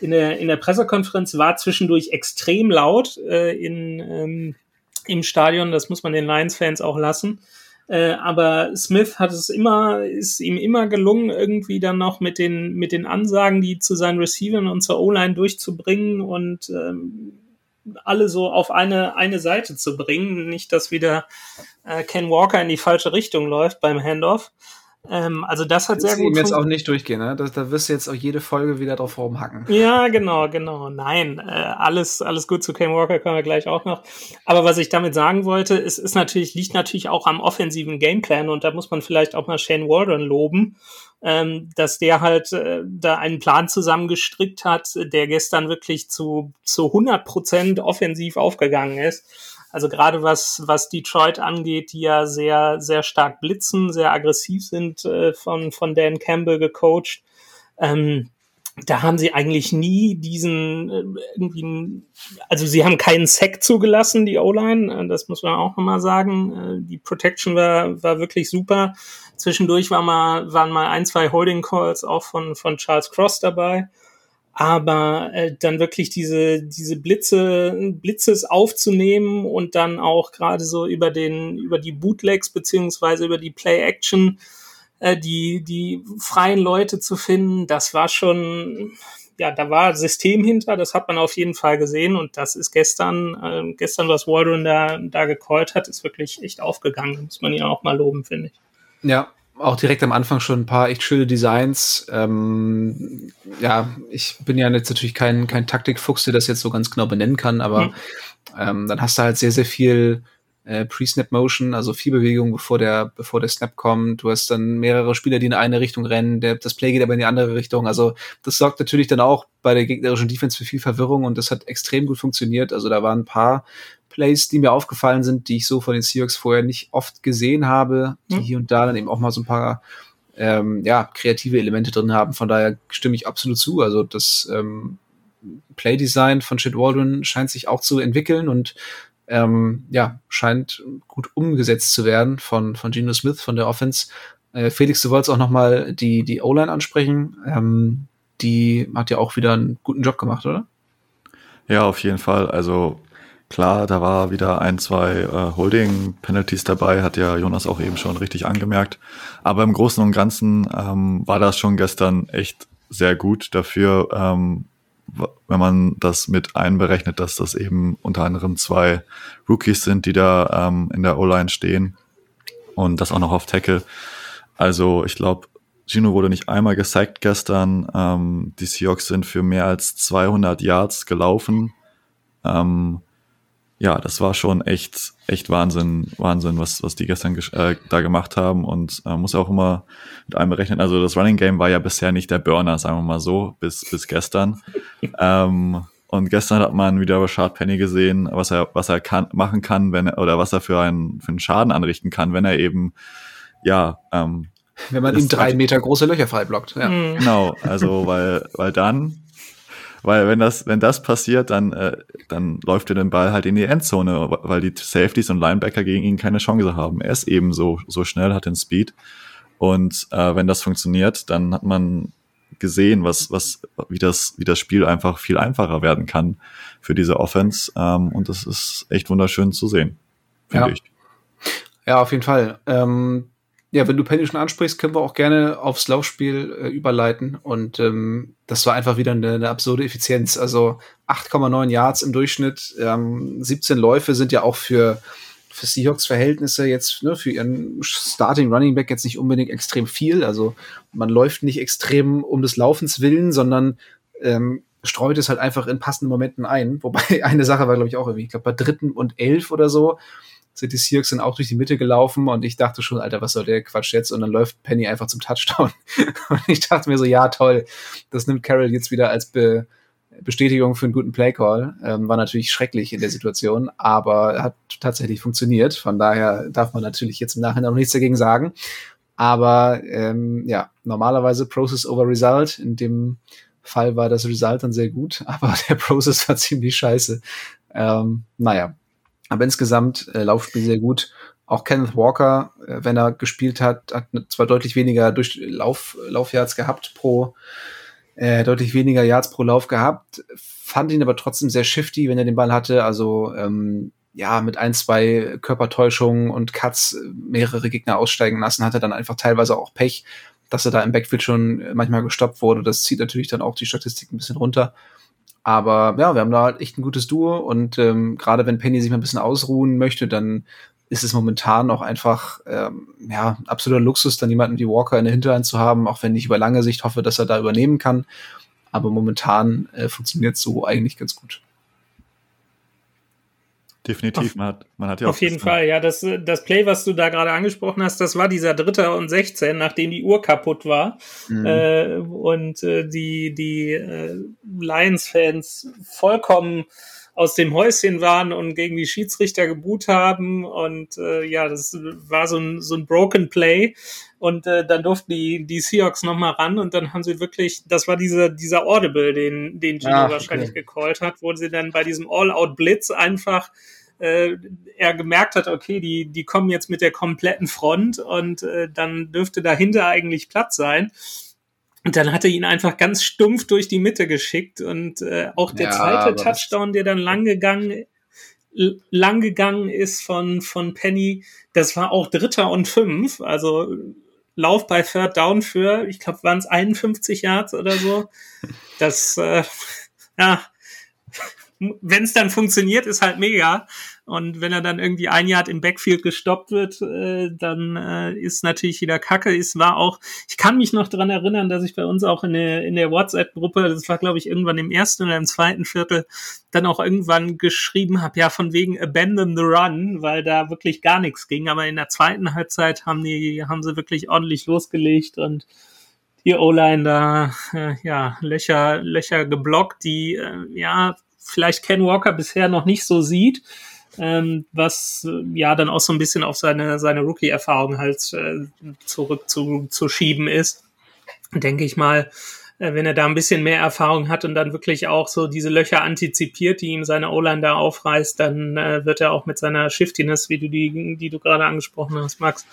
in der, in der Pressekonferenz war zwischendurch extrem laut äh, in, ähm, im Stadion, das muss man den Lions-Fans auch lassen. Äh, aber Smith hat es immer, ist ihm immer gelungen, irgendwie dann noch mit den, mit den Ansagen, die zu seinen Receivern und zur O-Line durchzubringen und ähm, alle so auf eine, eine Seite zu bringen. Nicht, dass wieder äh, Ken Walker in die falsche Richtung läuft beim Handoff. Ähm, also das hat das sehr gut. jetzt auch nicht durchgehen, ne? Da, da wirst du jetzt auch jede Folge wieder drauf rumhacken. Ja, genau, genau. Nein, äh, alles, alles gut zu Kane Walker können wir gleich auch noch. Aber was ich damit sagen wollte, es ist natürlich, liegt natürlich auch am offensiven Gameplan und da muss man vielleicht auch mal Shane Waldron loben, ähm, dass der halt äh, da einen Plan zusammengestrickt hat, der gestern wirklich zu, zu 100 Prozent offensiv aufgegangen ist also gerade was, was Detroit angeht, die ja sehr, sehr stark blitzen, sehr aggressiv sind, äh, von, von Dan Campbell gecoacht. Ähm, da haben sie eigentlich nie diesen äh, irgendwie, also sie haben keinen Sack zugelassen, die O-Line, äh, das muss man auch nochmal sagen. Äh, die Protection war, war wirklich super. Zwischendurch war mal, waren mal ein, zwei Holding Calls auch von, von Charles Cross dabei aber äh, dann wirklich diese diese Blitze Blitzes aufzunehmen und dann auch gerade so über den über die Bootlegs beziehungsweise über die Play Action äh, die die freien Leute zu finden, das war schon ja, da war System hinter, das hat man auf jeden Fall gesehen und das ist gestern, äh, gestern, was Waldron da, da gecallt hat, ist wirklich echt aufgegangen. Muss man ihn auch mal loben, finde ich. Ja, auch direkt am Anfang schon ein paar echt schöne Designs. Ähm, ja, ich bin ja jetzt natürlich kein, kein Taktikfuchs, der das jetzt so ganz genau benennen kann, aber mhm. ähm, dann hast du halt sehr, sehr viel äh, Pre-Snap-Motion, also viel Bewegung, bevor der, bevor der Snap kommt. Du hast dann mehrere Spieler, die in eine Richtung rennen, der, das Play geht aber in die andere Richtung. Also das sorgt natürlich dann auch bei der gegnerischen Defense für viel Verwirrung und das hat extrem gut funktioniert. Also da waren ein paar Plays, die mir aufgefallen sind, die ich so von den Seahawks vorher nicht oft gesehen habe, die mhm. hier und da dann eben auch mal so ein paar ähm, ja, kreative Elemente drin haben. Von daher stimme ich absolut zu. Also das ähm, Playdesign von Chad Waldron scheint sich auch zu entwickeln und ähm, ja, scheint gut umgesetzt zu werden von, von Geno Smith, von der Offense. Äh, Felix, du wolltest auch noch mal die, die O-Line ansprechen. Ähm, die hat ja auch wieder einen guten Job gemacht, oder? Ja, auf jeden Fall. Also klar, da war wieder ein, zwei äh, Holding-Penalties dabei, hat ja Jonas auch eben schon richtig angemerkt. Aber im Großen und Ganzen ähm, war das schon gestern echt sehr gut dafür, ähm, wenn man das mit einberechnet, dass das eben unter anderem zwei Rookies sind, die da ähm, in der O-Line stehen und das auch noch auf Tackle. Also ich glaube, Gino wurde nicht einmal gesackt gestern. Ähm, die Seahawks sind für mehr als 200 Yards gelaufen. Ähm, ja, das war schon echt, echt Wahnsinn, Wahnsinn, was, was die gestern äh, da gemacht haben und äh, muss auch immer mit einem berechnen. Also das Running Game war ja bisher nicht der Burner, sagen wir mal so, bis, bis gestern. ähm, und gestern hat man wieder Rashad Penny gesehen, was er, was er kann, machen kann, wenn er, oder was er für einen, für einen Schaden anrichten kann, wenn er eben, ja, ähm, wenn man ihm drei Meter große Löcher frei blockt, ja. Genau, also weil, weil dann weil wenn das, wenn das passiert, dann, äh, dann läuft er den Ball halt in die Endzone, weil die Safeties und Linebacker gegen ihn keine Chance haben. Er ist eben so, so schnell, hat den Speed. Und äh, wenn das funktioniert, dann hat man gesehen, was, was, wie das, wie das Spiel einfach viel einfacher werden kann für diese Offense. Ähm, und das ist echt wunderschön zu sehen, finde ja. ich. Ja, auf jeden Fall. Ähm, ja, wenn du Penny schon ansprichst, können wir auch gerne aufs Laufspiel äh, überleiten. Und ähm, das war einfach wieder eine, eine absurde Effizienz. Also 8,9 Yards im Durchschnitt, ähm, 17 Läufe sind ja auch für, für Seahawks Verhältnisse jetzt, ne, für ihren Starting Running Back jetzt nicht unbedingt extrem viel. Also man läuft nicht extrem um des Laufens willen, sondern ähm, streut es halt einfach in passenden Momenten ein. Wobei eine Sache war, glaube ich, auch irgendwie, ich glaube, bei dritten und elf oder so sind die Seahawks dann auch durch die Mitte gelaufen und ich dachte schon, Alter, was soll der Quatsch jetzt? Und dann läuft Penny einfach zum Touchdown. und ich dachte mir so, ja, toll, das nimmt Carroll jetzt wieder als Be Bestätigung für einen guten Playcall. Ähm, war natürlich schrecklich in der Situation, aber hat tatsächlich funktioniert. Von daher darf man natürlich jetzt im Nachhinein noch nichts dagegen sagen. Aber ähm, ja, normalerweise Process over Result. In dem Fall war das Result dann sehr gut, aber der Process war ziemlich scheiße. Ähm, naja, aber insgesamt äh, Laufspiel sehr gut. Auch Kenneth Walker, äh, wenn er gespielt hat, hat zwar deutlich weniger durch Lauf, Laufyards gehabt pro, äh, deutlich weniger Yards pro Lauf gehabt, fand ihn aber trotzdem sehr shifty, wenn er den Ball hatte. Also ähm, ja, mit ein, zwei Körpertäuschungen und Cuts mehrere Gegner aussteigen lassen, hatte dann einfach teilweise auch Pech, dass er da im Backfield schon manchmal gestoppt wurde. Das zieht natürlich dann auch die Statistik ein bisschen runter. Aber ja, wir haben da halt echt ein gutes Duo und ähm, gerade wenn Penny sich mal ein bisschen ausruhen möchte, dann ist es momentan auch einfach ähm, ja absoluter Luxus, dann jemanden wie Walker in der Hinterhand zu haben, auch wenn ich über lange Sicht hoffe, dass er da übernehmen kann. Aber momentan äh, funktioniert so eigentlich ganz gut. Definitiv, man hat, man hat ja Auf jeden Fall, ja, das, das Play, was du da gerade angesprochen hast, das war dieser Dritte und 16, nachdem die Uhr kaputt war mhm. äh, und äh, die, die äh, Lions-Fans vollkommen aus dem Häuschen waren und gegen die Schiedsrichter geboot haben und äh, ja, das war so ein, so ein Broken Play und äh, dann durften die, die Seahawks nochmal ran und dann haben sie wirklich, das war dieser, dieser Audible, den, den Gino Ach, wahrscheinlich okay. gecallt hat, wo sie dann bei diesem All-Out-Blitz einfach äh, er gemerkt hat, okay, die, die kommen jetzt mit der kompletten Front und äh, dann dürfte dahinter eigentlich Platz sein. Und dann hat er ihn einfach ganz stumpf durch die Mitte geschickt und äh, auch der ja, zweite Touchdown, der dann lang gegangen, lang gegangen ist von, von Penny, das war auch Dritter und Fünf. Also Lauf bei Third Down für, ich glaube, waren es 51 Yards oder so. Das, äh, ja, wenn es dann funktioniert, ist halt mega. Und wenn er dann irgendwie ein Jahr im Backfield gestoppt wird, äh, dann äh, ist natürlich wieder Kacke. Es war auch, ich kann mich noch dran erinnern, dass ich bei uns auch in der, in der WhatsApp-Gruppe, das war glaube ich irgendwann im ersten oder im zweiten Viertel, dann auch irgendwann geschrieben habe, ja von wegen Abandon the Run, weil da wirklich gar nichts ging. Aber in der zweiten Halbzeit haben die, haben sie wirklich ordentlich losgelegt und die O-Line da, äh, ja, Löcher, Löcher geblockt, die, äh, ja, vielleicht Ken Walker bisher noch nicht so sieht ähm, was äh, ja dann auch so ein bisschen auf seine, seine Rookie-Erfahrung halt äh, zurück zu, ist. Denke ich mal, äh, wenn er da ein bisschen mehr Erfahrung hat und dann wirklich auch so diese Löcher antizipiert, die ihm seine O-Line da aufreißt, dann äh, wird er auch mit seiner Shiftiness, wie du die, die du gerade angesprochen hast, Max,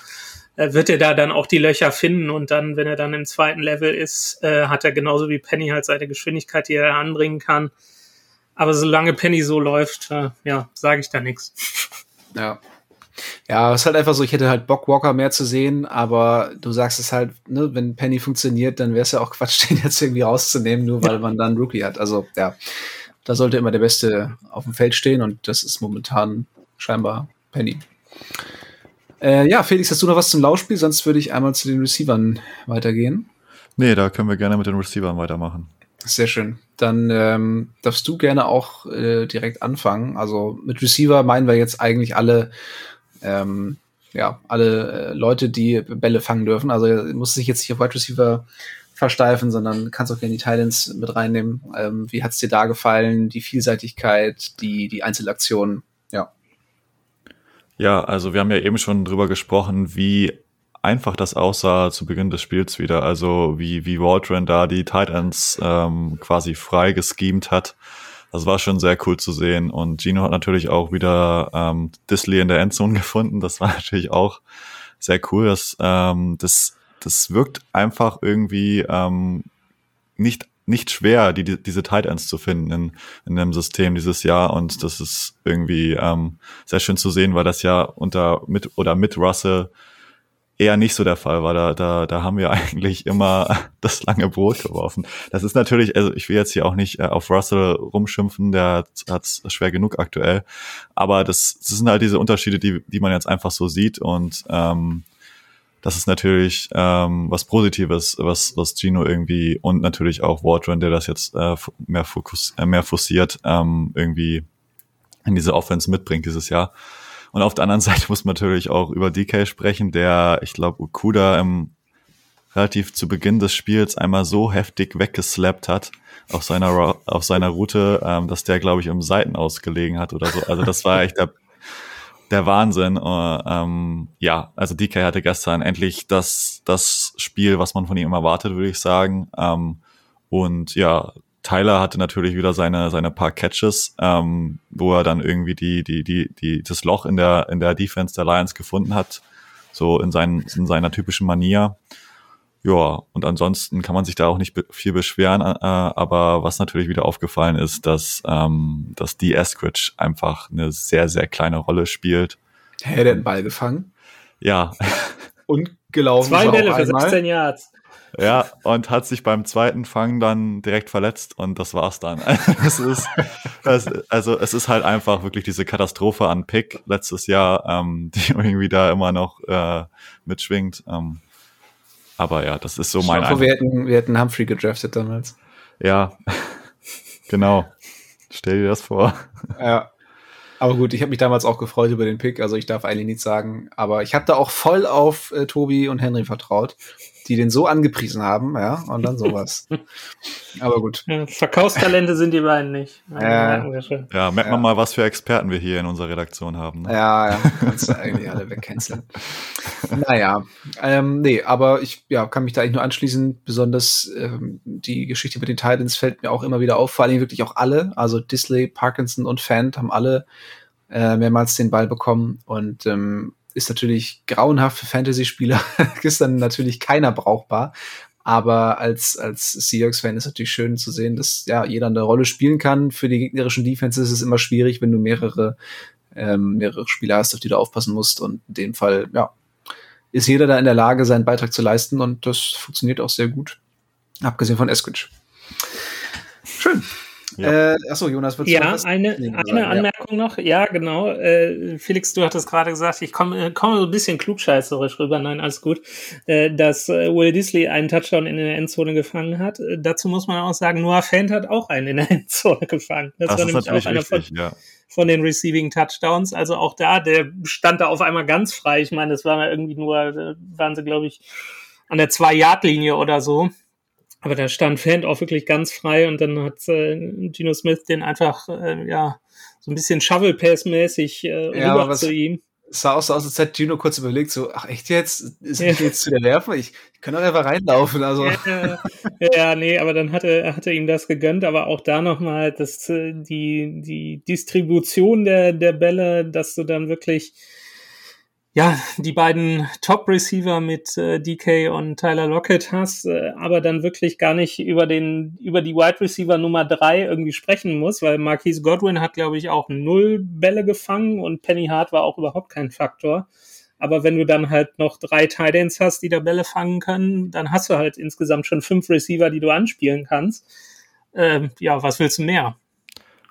äh, wird er da dann auch die Löcher finden und dann, wenn er dann im zweiten Level ist, äh, hat er genauso wie Penny halt seine Geschwindigkeit, die er anbringen kann. Aber solange Penny so läuft, äh, ja, sage ich da nichts. Ja. Ja, es ist halt einfach so, ich hätte halt Bock, Walker mehr zu sehen, aber du sagst es halt, ne, wenn Penny funktioniert, dann wäre es ja auch Quatsch, den jetzt irgendwie rauszunehmen, nur weil ja. man dann Rookie hat. Also, ja, da sollte immer der Beste auf dem Feld stehen und das ist momentan scheinbar Penny. Äh, ja, Felix, hast du noch was zum Laufspiel? Sonst würde ich einmal zu den Receivern weitergehen. Nee, da können wir gerne mit den Receivern weitermachen. Sehr schön. Dann ähm, darfst du gerne auch äh, direkt anfangen. Also mit Receiver meinen wir jetzt eigentlich alle, ähm, ja, alle äh, Leute, die Bälle fangen dürfen. Also muss sich jetzt nicht auf Wide Receiver versteifen, sondern kannst auch gerne die Titans mit reinnehmen. Ähm, wie hat's dir da gefallen? Die Vielseitigkeit, die, die Einzelaktionen, ja. Ja, also wir haben ja eben schon drüber gesprochen, wie einfach das aussah zu Beginn des Spiels wieder. Also wie, wie Waldron da die Tight Ends ähm, quasi frei geschemt hat. Das war schon sehr cool zu sehen. Und Gino hat natürlich auch wieder ähm, Disley in der Endzone gefunden. Das war natürlich auch sehr cool. Das, ähm, das, das wirkt einfach irgendwie ähm, nicht nicht schwer, die, die, diese Tight Ends zu finden in, in dem System dieses Jahr. Und das ist irgendwie ähm, sehr schön zu sehen, weil das ja unter mit oder mit Russell eher nicht so der Fall war. Da, da, da haben wir eigentlich immer das lange Brot geworfen. Das ist natürlich, also ich will jetzt hier auch nicht äh, auf Russell rumschimpfen, der hat es schwer genug aktuell. Aber das, das sind halt diese Unterschiede, die, die man jetzt einfach so sieht. Und ähm, das ist natürlich ähm, was Positives, was, was Gino irgendwie und natürlich auch Wardrun, der das jetzt äh, mehr, fokus, äh, mehr forciert, ähm, irgendwie in diese Offense mitbringt dieses Jahr. Und auf der anderen Seite muss man natürlich auch über DK sprechen, der, ich glaube, Okuda im relativ zu Beginn des Spiels einmal so heftig weggeslappt hat auf seiner auf seiner Route, ähm, dass der, glaube ich, im Seiten ausgelegen hat oder so. Also das war echt der, der Wahnsinn. Uh, ähm, ja, also DK hatte gestern endlich das, das Spiel, was man von ihm erwartet, würde ich sagen. Ähm, und ja, Tyler hatte natürlich wieder seine, seine paar Catches, ähm, wo er dann irgendwie die, die, die, die, das Loch in der, in der Defense der Lions gefunden hat. So in, seinen, in seiner typischen Manier. Ja, und ansonsten kann man sich da auch nicht be viel beschweren, äh, aber was natürlich wieder aufgefallen ist, dass, ähm, dass die Eskridge einfach eine sehr, sehr kleine Rolle spielt. Hey, der hat den Ball gefangen. Ja. Und gelaufen. Zwei Bälle für 16 Yards. Ja, und hat sich beim zweiten Fang dann direkt verletzt und das war's dann. es ist, es, also es ist halt einfach wirklich diese Katastrophe an Pick letztes Jahr, ähm, die irgendwie da immer noch äh, mitschwingt. Ähm, aber ja, das ist so mein hoffe, wir hätten, wir hätten Humphrey gedraftet damals. Ja, genau. Stell dir das vor. Ja. Aber gut, ich habe mich damals auch gefreut über den Pick, also ich darf eigentlich nichts sagen. Aber ich habe da auch voll auf äh, Tobi und Henry vertraut die den so angepriesen haben, ja, und dann sowas. Aber gut. Ja, Verkaufstalente sind die beiden nicht. Ja, ja merkt man mal, was für Experten wir hier in unserer Redaktion haben. Ne? Ja, ja, kannst du eigentlich alle wegcanceln. naja, ähm, nee, aber ich ja, kann mich da eigentlich nur anschließen. Besonders ähm, die Geschichte mit den Titans fällt mir auch immer wieder auf, vor allem wirklich auch alle, also Disley, Parkinson und Fant haben alle äh, mehrmals den Ball bekommen und ähm, ist natürlich grauenhaft für Fantasy-Spieler. ist dann natürlich keiner brauchbar. Aber als, als Seahawks-Fan ist natürlich schön zu sehen, dass ja jeder eine Rolle spielen kann. Für die gegnerischen Defenses ist es immer schwierig, wenn du mehrere, ähm, mehrere Spieler hast, auf die du aufpassen musst. Und in dem Fall, ja, ist jeder da in der Lage, seinen Beitrag zu leisten und das funktioniert auch sehr gut. Abgesehen von Eskridge. Schön. Ja. Äh, achso, Jonas, würdest ja, du eine, eine Anmerkung ja. noch. Ja, genau. Äh, Felix, du hattest gerade gesagt, ich komme komm so ein bisschen klugscheißerisch rüber. Nein, alles gut. Äh, dass äh, Will Disley einen Touchdown in der Endzone gefangen hat. Äh, dazu muss man auch sagen, Noah Fant hat auch einen in der Endzone gefangen. Das, das war nämlich auch einer von, ja. von den Receiving Touchdowns. Also auch da, der stand da auf einmal ganz frei. Ich meine, das war irgendwie nur, äh, waren sie, glaube ich, an der Zwei-Yard-Linie oder so. Aber da stand Fan auch wirklich ganz frei und dann hat äh, Gino Smith den einfach, äh, ja, so ein bisschen Shovel-Pass-mäßig äh, ja, rüber zu ihm. Es sah auch so aus, als hätte Gino kurz überlegt, so, ach echt jetzt? Ist ja. jetzt zu der Werfen? Ich, ich kann doch einfach reinlaufen, also. Ja, ja, nee, aber dann hatte, hatte ihm das gegönnt, aber auch da nochmal, dass äh, die, die Distribution der, der Bälle, dass du dann wirklich ja, die beiden Top-Receiver mit äh, DK und Tyler Lockett hast, äh, aber dann wirklich gar nicht über den, über die Wide Receiver Nummer drei irgendwie sprechen muss, weil Marquise Godwin hat, glaube ich, auch null Bälle gefangen und Penny Hart war auch überhaupt kein Faktor. Aber wenn du dann halt noch drei Tidans hast, die da Bälle fangen können, dann hast du halt insgesamt schon fünf Receiver, die du anspielen kannst. Ähm, ja, was willst du mehr?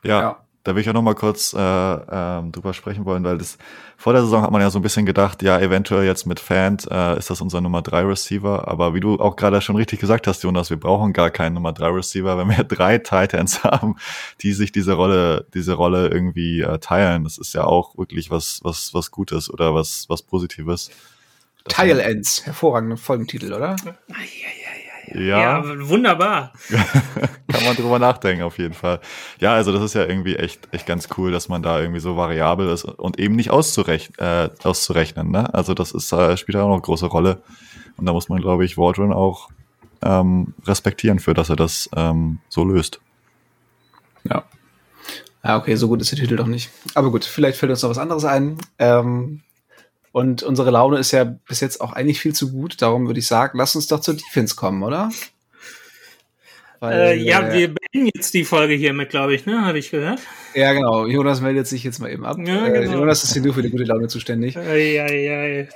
Ja, ja da will ich auch noch mal kurz äh, ähm, drüber sprechen wollen, weil das vor der Saison hat man ja so ein bisschen gedacht, ja, eventuell jetzt mit Fan äh, ist das unser Nummer 3 Receiver, aber wie du auch gerade schon richtig gesagt hast, Jonas, wir brauchen gar keinen Nummer 3 Receiver, wenn wir drei Titans haben, die sich diese Rolle, diese Rolle irgendwie äh, teilen. Das ist ja auch wirklich was, was, was Gutes oder was, was Positives. Tile Ends, hervorragender Folgentitel, oder? Ai, ai, ai. Ja, ja wunderbar. Kann man drüber nachdenken, auf jeden Fall. Ja, also das ist ja irgendwie echt, echt ganz cool, dass man da irgendwie so variabel ist und eben nicht auszurechnen, äh, auszurechnen. Ne? Also das ist, äh, spielt auch noch eine große Rolle. Und da muss man, glaube ich, Waldron auch ähm, respektieren für, dass er das ähm, so löst. Ja. Ja, okay, so gut ist der Titel doch nicht. Aber gut, vielleicht fällt uns noch was anderes ein. Ähm, und unsere Laune ist ja bis jetzt auch eigentlich viel zu gut. Darum würde ich sagen, lass uns doch zur Defense kommen, oder? Weil, äh, ja, äh, wir beenden jetzt die Folge hiermit, glaube ich, ne? Habe ich gehört. Ja, genau. Jonas meldet sich jetzt mal eben ab. Ja, äh, genau. Jonas ist hier nur für die gute Laune zuständig. Ja, ja, ja.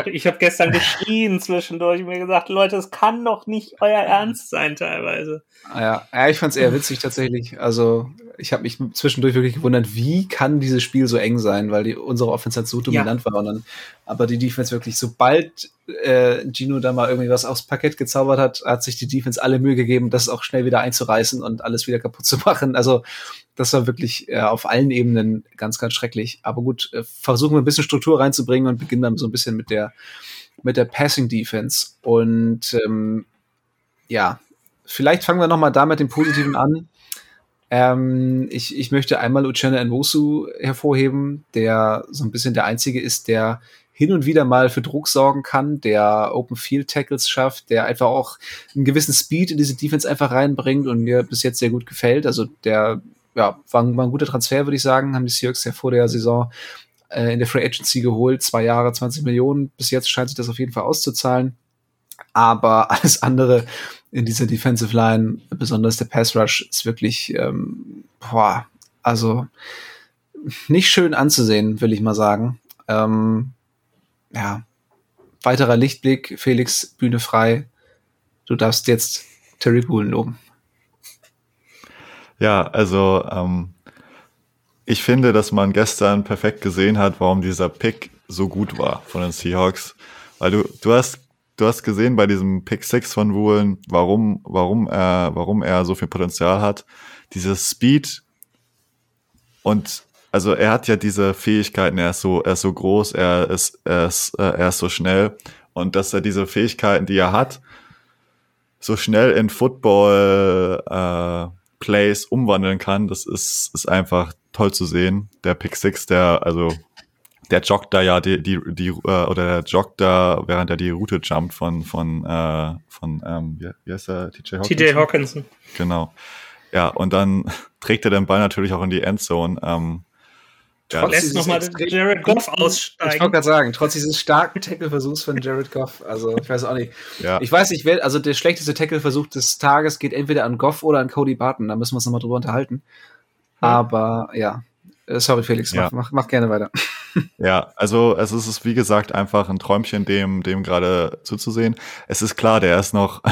Auch, ich habe gestern geschrien zwischendurch und mir gesagt, Leute, es kann doch nicht euer Ernst sein teilweise. Ja, ja ich fand es eher witzig tatsächlich. Also ich habe mich zwischendurch wirklich gewundert, wie kann dieses Spiel so eng sein, weil die, unsere Offense halt so dominant ja. war. Und dann, aber die Defense wirklich, sobald äh, Gino da mal irgendwie was aufs Parkett gezaubert hat, hat sich die Defense alle Mühe gegeben, das auch schnell wieder einzureißen und alles wieder kaputt zu machen. Also das war wirklich äh, auf allen Ebenen ganz, ganz schrecklich. Aber gut, äh, versuchen wir ein bisschen Struktur reinzubringen und beginnen dann so ein bisschen mit der mit der Passing Defense. Und ähm, ja, vielleicht fangen wir noch mal da mit dem Positiven an. Ähm, ich, ich möchte einmal Uchenna Nwosu hervorheben, der so ein bisschen der Einzige ist, der hin und wieder mal für Druck sorgen kann, der Open Field Tackles schafft, der einfach auch einen gewissen Speed in diese Defense einfach reinbringt und mir bis jetzt sehr gut gefällt. Also der ja, war, ein, war ein guter Transfer, würde ich sagen, haben die Seahawks ja vor der Saison äh, in der Free Agency geholt, zwei Jahre, 20 Millionen. Bis jetzt scheint sich das auf jeden Fall auszuzahlen. Aber alles andere in dieser Defensive Line, besonders der Pass Rush, ist wirklich, ähm, boah, also nicht schön anzusehen, will ich mal sagen. Ähm, ja, weiterer Lichtblick, Felix, Bühne frei. Du darfst jetzt Terry Bullen loben. Ja, also ähm, ich finde, dass man gestern perfekt gesehen hat, warum dieser Pick so gut war von den Seahawks. Weil du, du hast du hast gesehen bei diesem Pick 6 von Woolen, warum, warum er, warum er so viel Potenzial hat. Dieses Speed und also er hat ja diese Fähigkeiten, er ist so, er ist so groß, er ist, er ist, äh, er ist so schnell und dass er diese Fähigkeiten, die er hat, so schnell in Football äh, Plays umwandeln kann, das ist, ist einfach toll zu sehen. Der Pick 6, der, also der joggt da ja die, die, die äh, oder der joggt da, während er die Route jumpt von, von, äh, von ähm, wie, wie heißt der? TJ Hawkinson? TJ Hawkinson. Genau. Ja, und dann trägt er den Ball natürlich auch in die Endzone. Ähm, ja, lässt nochmal Jared Goff aussteigen. Ich wollte gerade sagen, trotz dieses starken Tackle-Versuchs von Jared Goff, also ich weiß auch nicht. Ja. Ich weiß nicht, wer, also der schlechteste Tackle-Versuch des Tages geht entweder an Goff oder an Cody Barton, da müssen wir uns nochmal drüber unterhalten. Aber ja, äh, sorry Felix, ja. Mach, mach, mach gerne weiter. Ja, also es ist wie gesagt einfach ein Träumchen, dem, dem gerade zuzusehen. Es ist klar, der ist noch,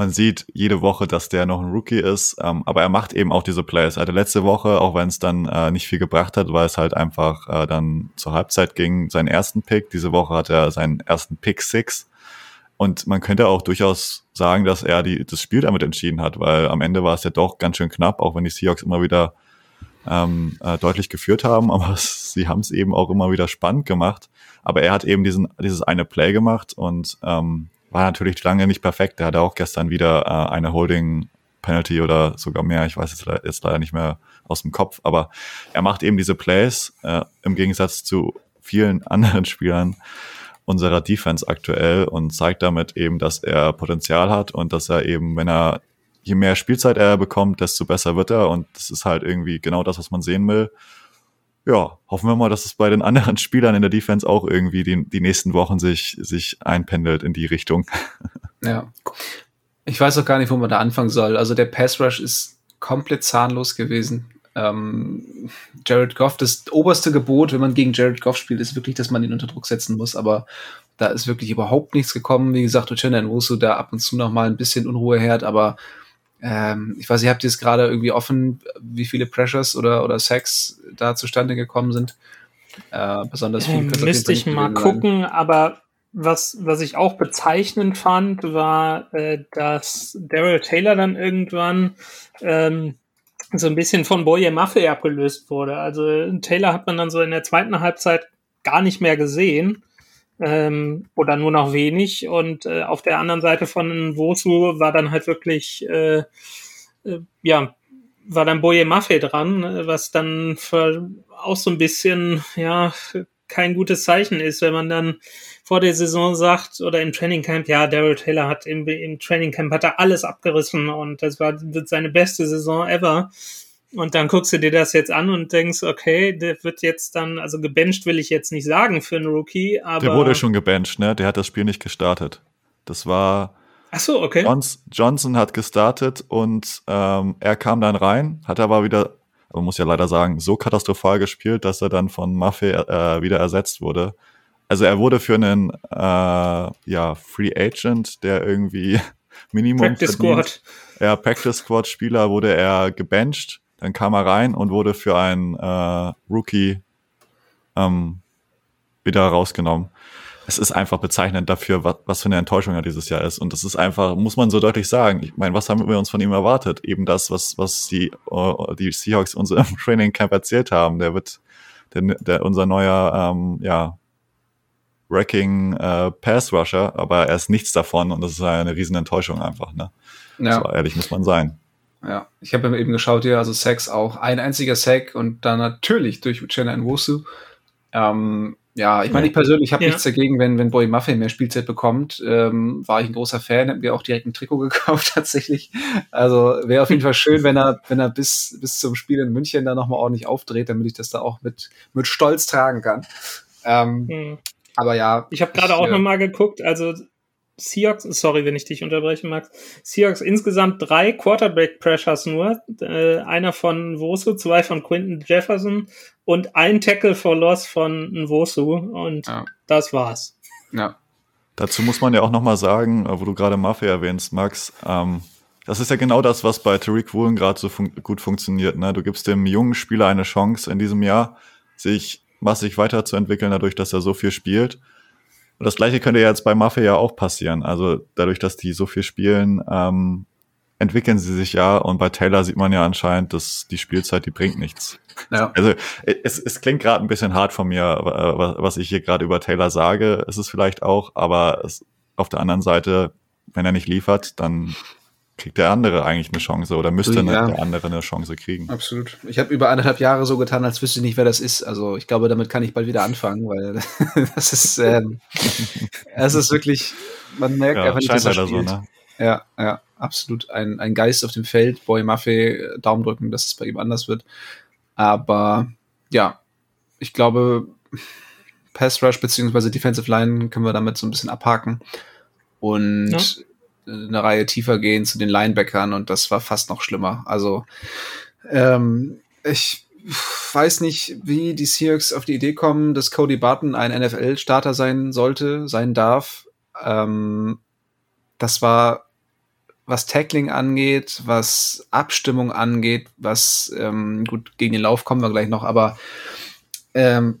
man sieht jede Woche, dass der noch ein Rookie ist, ähm, aber er macht eben auch diese Plays. Also letzte Woche, auch wenn es dann äh, nicht viel gebracht hat, weil es halt einfach äh, dann zur Halbzeit ging, seinen ersten Pick. Diese Woche hat er seinen ersten Pick Six. Und man könnte auch durchaus sagen, dass er die, das Spiel damit entschieden hat, weil am Ende war es ja doch ganz schön knapp, auch wenn die Seahawks immer wieder ähm, äh, deutlich geführt haben, aber sie haben es eben auch immer wieder spannend gemacht. Aber er hat eben diesen, dieses eine Play gemacht und ähm, war natürlich lange nicht perfekt. Er hatte auch gestern wieder äh, eine Holding Penalty oder sogar mehr. Ich weiß jetzt, jetzt leider nicht mehr aus dem Kopf, aber er macht eben diese Plays äh, im Gegensatz zu vielen anderen Spielern unserer Defense aktuell und zeigt damit eben, dass er Potenzial hat und dass er eben, wenn er je mehr Spielzeit er bekommt, desto besser wird er. Und das ist halt irgendwie genau das, was man sehen will. Ja, hoffen wir mal, dass es bei den anderen Spielern in der Defense auch irgendwie die, die nächsten Wochen sich, sich einpendelt in die Richtung. Ja. Ich weiß auch gar nicht, wo man da anfangen soll. Also der Pass Rush ist komplett zahnlos gewesen. Ähm, Jared Goff, das oberste Gebot, wenn man gegen Jared Goff spielt, ist wirklich, dass man ihn unter Druck setzen muss. Aber da ist wirklich überhaupt nichts gekommen. Wie gesagt, Uchenna Nwosu da ab und zu noch mal ein bisschen Unruhe herd, aber ähm, ich weiß, ihr habt jetzt gerade irgendwie offen, wie viele Pressures oder, oder Sacks da zustande gekommen sind. Äh, besonders viel. Ähm, müsste ich mal gucken, aber was, was ich auch bezeichnend fand, war, äh, dass Daryl Taylor dann irgendwann ähm, so ein bisschen von Boye Maffei abgelöst wurde. Also Taylor hat man dann so in der zweiten Halbzeit gar nicht mehr gesehen ähm, oder nur noch wenig. Und äh, auf der anderen Seite von Wosu war dann halt wirklich, äh, äh, ja, war dann Boye Maffei dran, äh, was dann für auch so ein bisschen, ja, kein gutes Zeichen ist, wenn man dann vor der Saison sagt oder im Training Camp, ja, Daryl Taylor hat im, im Training Camp hat er alles abgerissen und das war seine beste Saison ever. Und dann guckst du dir das jetzt an und denkst, okay, der wird jetzt dann, also gebencht will ich jetzt nicht sagen für einen Rookie, aber. Der wurde schon gebencht, ne? Der hat das Spiel nicht gestartet. Das war. Ach so, okay. Johns, Johnson hat gestartet und ähm, er kam dann rein, hat aber wieder, man muss ja leider sagen, so katastrophal gespielt, dass er dann von Maffei äh, wieder ersetzt wurde. Also er wurde für einen äh, ja, Free Agent, der irgendwie Minimum Practice verdient. Squad. Ja, Practice Squad Spieler wurde er gebencht dann kam er rein und wurde für einen äh, Rookie ähm, wieder rausgenommen. Es ist einfach bezeichnend dafür, was, was für eine Enttäuschung er dieses Jahr ist. Und das ist einfach, muss man so deutlich sagen. Ich meine, was haben wir uns von ihm erwartet? Eben das, was, was die, uh, die Seahawks uns im Training Camp erzählt haben. Der wird der, der unser neuer, ähm, ja, Wrecking äh, Pass Rusher, aber er ist nichts davon und das ist eine riesen Enttäuschung einfach, ne? Ja. So ehrlich muss man sein. Ja, ich habe eben geschaut hier, also Sex auch ein einziger Sack und dann natürlich durch Uchenna Nwosu. Ähm, ja, ich meine, ich persönlich habe ja. nichts dagegen, wenn, wenn Boy Muffin mehr Spielzeit bekommt. Ähm, war ich ein großer Fan, hätten mir auch direkt ein Trikot gekauft tatsächlich. Also wäre auf jeden Fall schön, wenn er, wenn er bis, bis zum Spiel in München da nochmal ordentlich aufdreht, damit ich das da auch mit, mit Stolz tragen kann. Ähm, hm. Aber ja. Ich habe gerade auch äh, nochmal geguckt, also Seahawks, sorry, wenn ich dich unterbreche, Max. Seahawks insgesamt drei Quarterback-Pressures nur. Äh, einer von Nwosu, zwei von Quinton Jefferson und ein Tackle for Loss von Nwosu. Und ja. das war's. Ja. Dazu muss man ja auch nochmal sagen, äh, wo du gerade Mafia erwähnst, Max, ähm, das ist ja genau das, was bei Tariq Woolen gerade so fun gut funktioniert. Ne? Du gibst dem jungen Spieler eine Chance in diesem Jahr, sich massig weiterzuentwickeln, dadurch, dass er so viel spielt. Und das gleiche könnte jetzt bei Mafia ja auch passieren. Also dadurch, dass die so viel spielen, ähm, entwickeln sie sich ja. Und bei Taylor sieht man ja anscheinend, dass die Spielzeit, die bringt nichts. Ja. Also es, es klingt gerade ein bisschen hart von mir, was ich hier gerade über Taylor sage. Es ist vielleicht auch, aber es, auf der anderen Seite, wenn er nicht liefert, dann kriegt der andere eigentlich eine Chance oder müsste ja. der andere eine Chance kriegen. Absolut. Ich habe über anderthalb Jahre so getan, als wüsste ich nicht, wer das ist. Also ich glaube, damit kann ich bald wieder anfangen, weil das ist, ähm, es ist wirklich, man merkt ja, einfach nicht, dass er spielt. So, ne? Ja, ja, absolut. Ein, ein Geist auf dem Feld, Boy Maffei, Daumen drücken, dass es bei ihm anders wird. Aber ja, ich glaube, Pass Rush beziehungsweise Defensive Line können wir damit so ein bisschen abhaken. Und ja eine Reihe tiefer gehen zu den Linebackern und das war fast noch schlimmer. Also ähm, ich weiß nicht, wie die Seahawks auf die Idee kommen, dass Cody Barton ein NFL-Starter sein sollte, sein darf. Ähm, das war, was Tackling angeht, was Abstimmung angeht, was, ähm, gut, gegen den Lauf kommen wir gleich noch, aber ähm,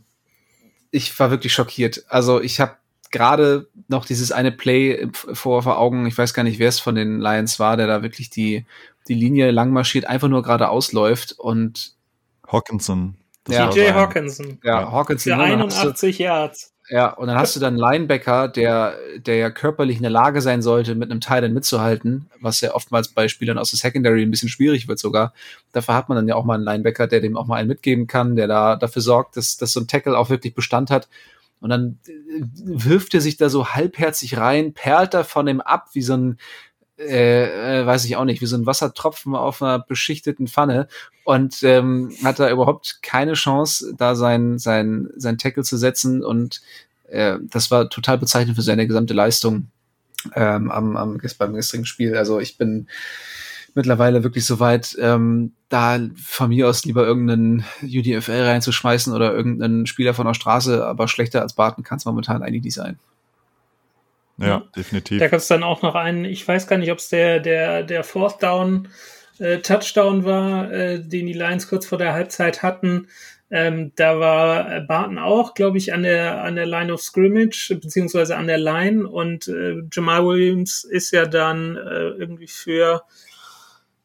ich war wirklich schockiert. Also ich habe gerade noch dieses eine Play vor, vor Augen, ich weiß gar nicht, wer es von den Lions war, der da wirklich die, die Linie lang marschiert, einfach nur geradeaus läuft und Hawkinson. Ja. TJ Hawkinson. Ja, ja. Hawkinson. Für 81 ne, Yards. Ja, und dann hast du dann einen Linebacker, der, der ja körperlich in der Lage sein sollte, mit einem Titan mitzuhalten, was ja oftmals bei Spielern aus der Secondary ein bisschen schwierig wird sogar. Dafür hat man dann ja auch mal einen Linebacker, der dem auch mal einen mitgeben kann, der da dafür sorgt, dass, dass so ein Tackle auch wirklich Bestand hat. Und dann äh, wirft er sich da so halbherzig rein, perlt da von ihm ab, wie so ein, äh, äh, weiß ich auch nicht, wie so ein Wassertropfen auf einer beschichteten Pfanne und ähm, hat da überhaupt keine Chance, da sein, sein, sein Tackle zu setzen und äh, das war total bezeichnend für seine gesamte Leistung ähm, am, am, beim gestrigen Spiel. Also ich bin mittlerweile wirklich so weit, ähm, da von mir aus lieber irgendeinen UDFL reinzuschmeißen oder irgendeinen Spieler von der Straße, aber schlechter als Barton kann es momentan eigentlich nicht sein. Ja, definitiv. Da gab es dann auch noch einen, ich weiß gar nicht, ob es der, der, der Fourth Down äh, Touchdown war, äh, den die Lions kurz vor der Halbzeit hatten. Ähm, da war Barton auch, glaube ich, an der, an der Line of Scrimmage, beziehungsweise an der Line und äh, Jamal Williams ist ja dann äh, irgendwie für,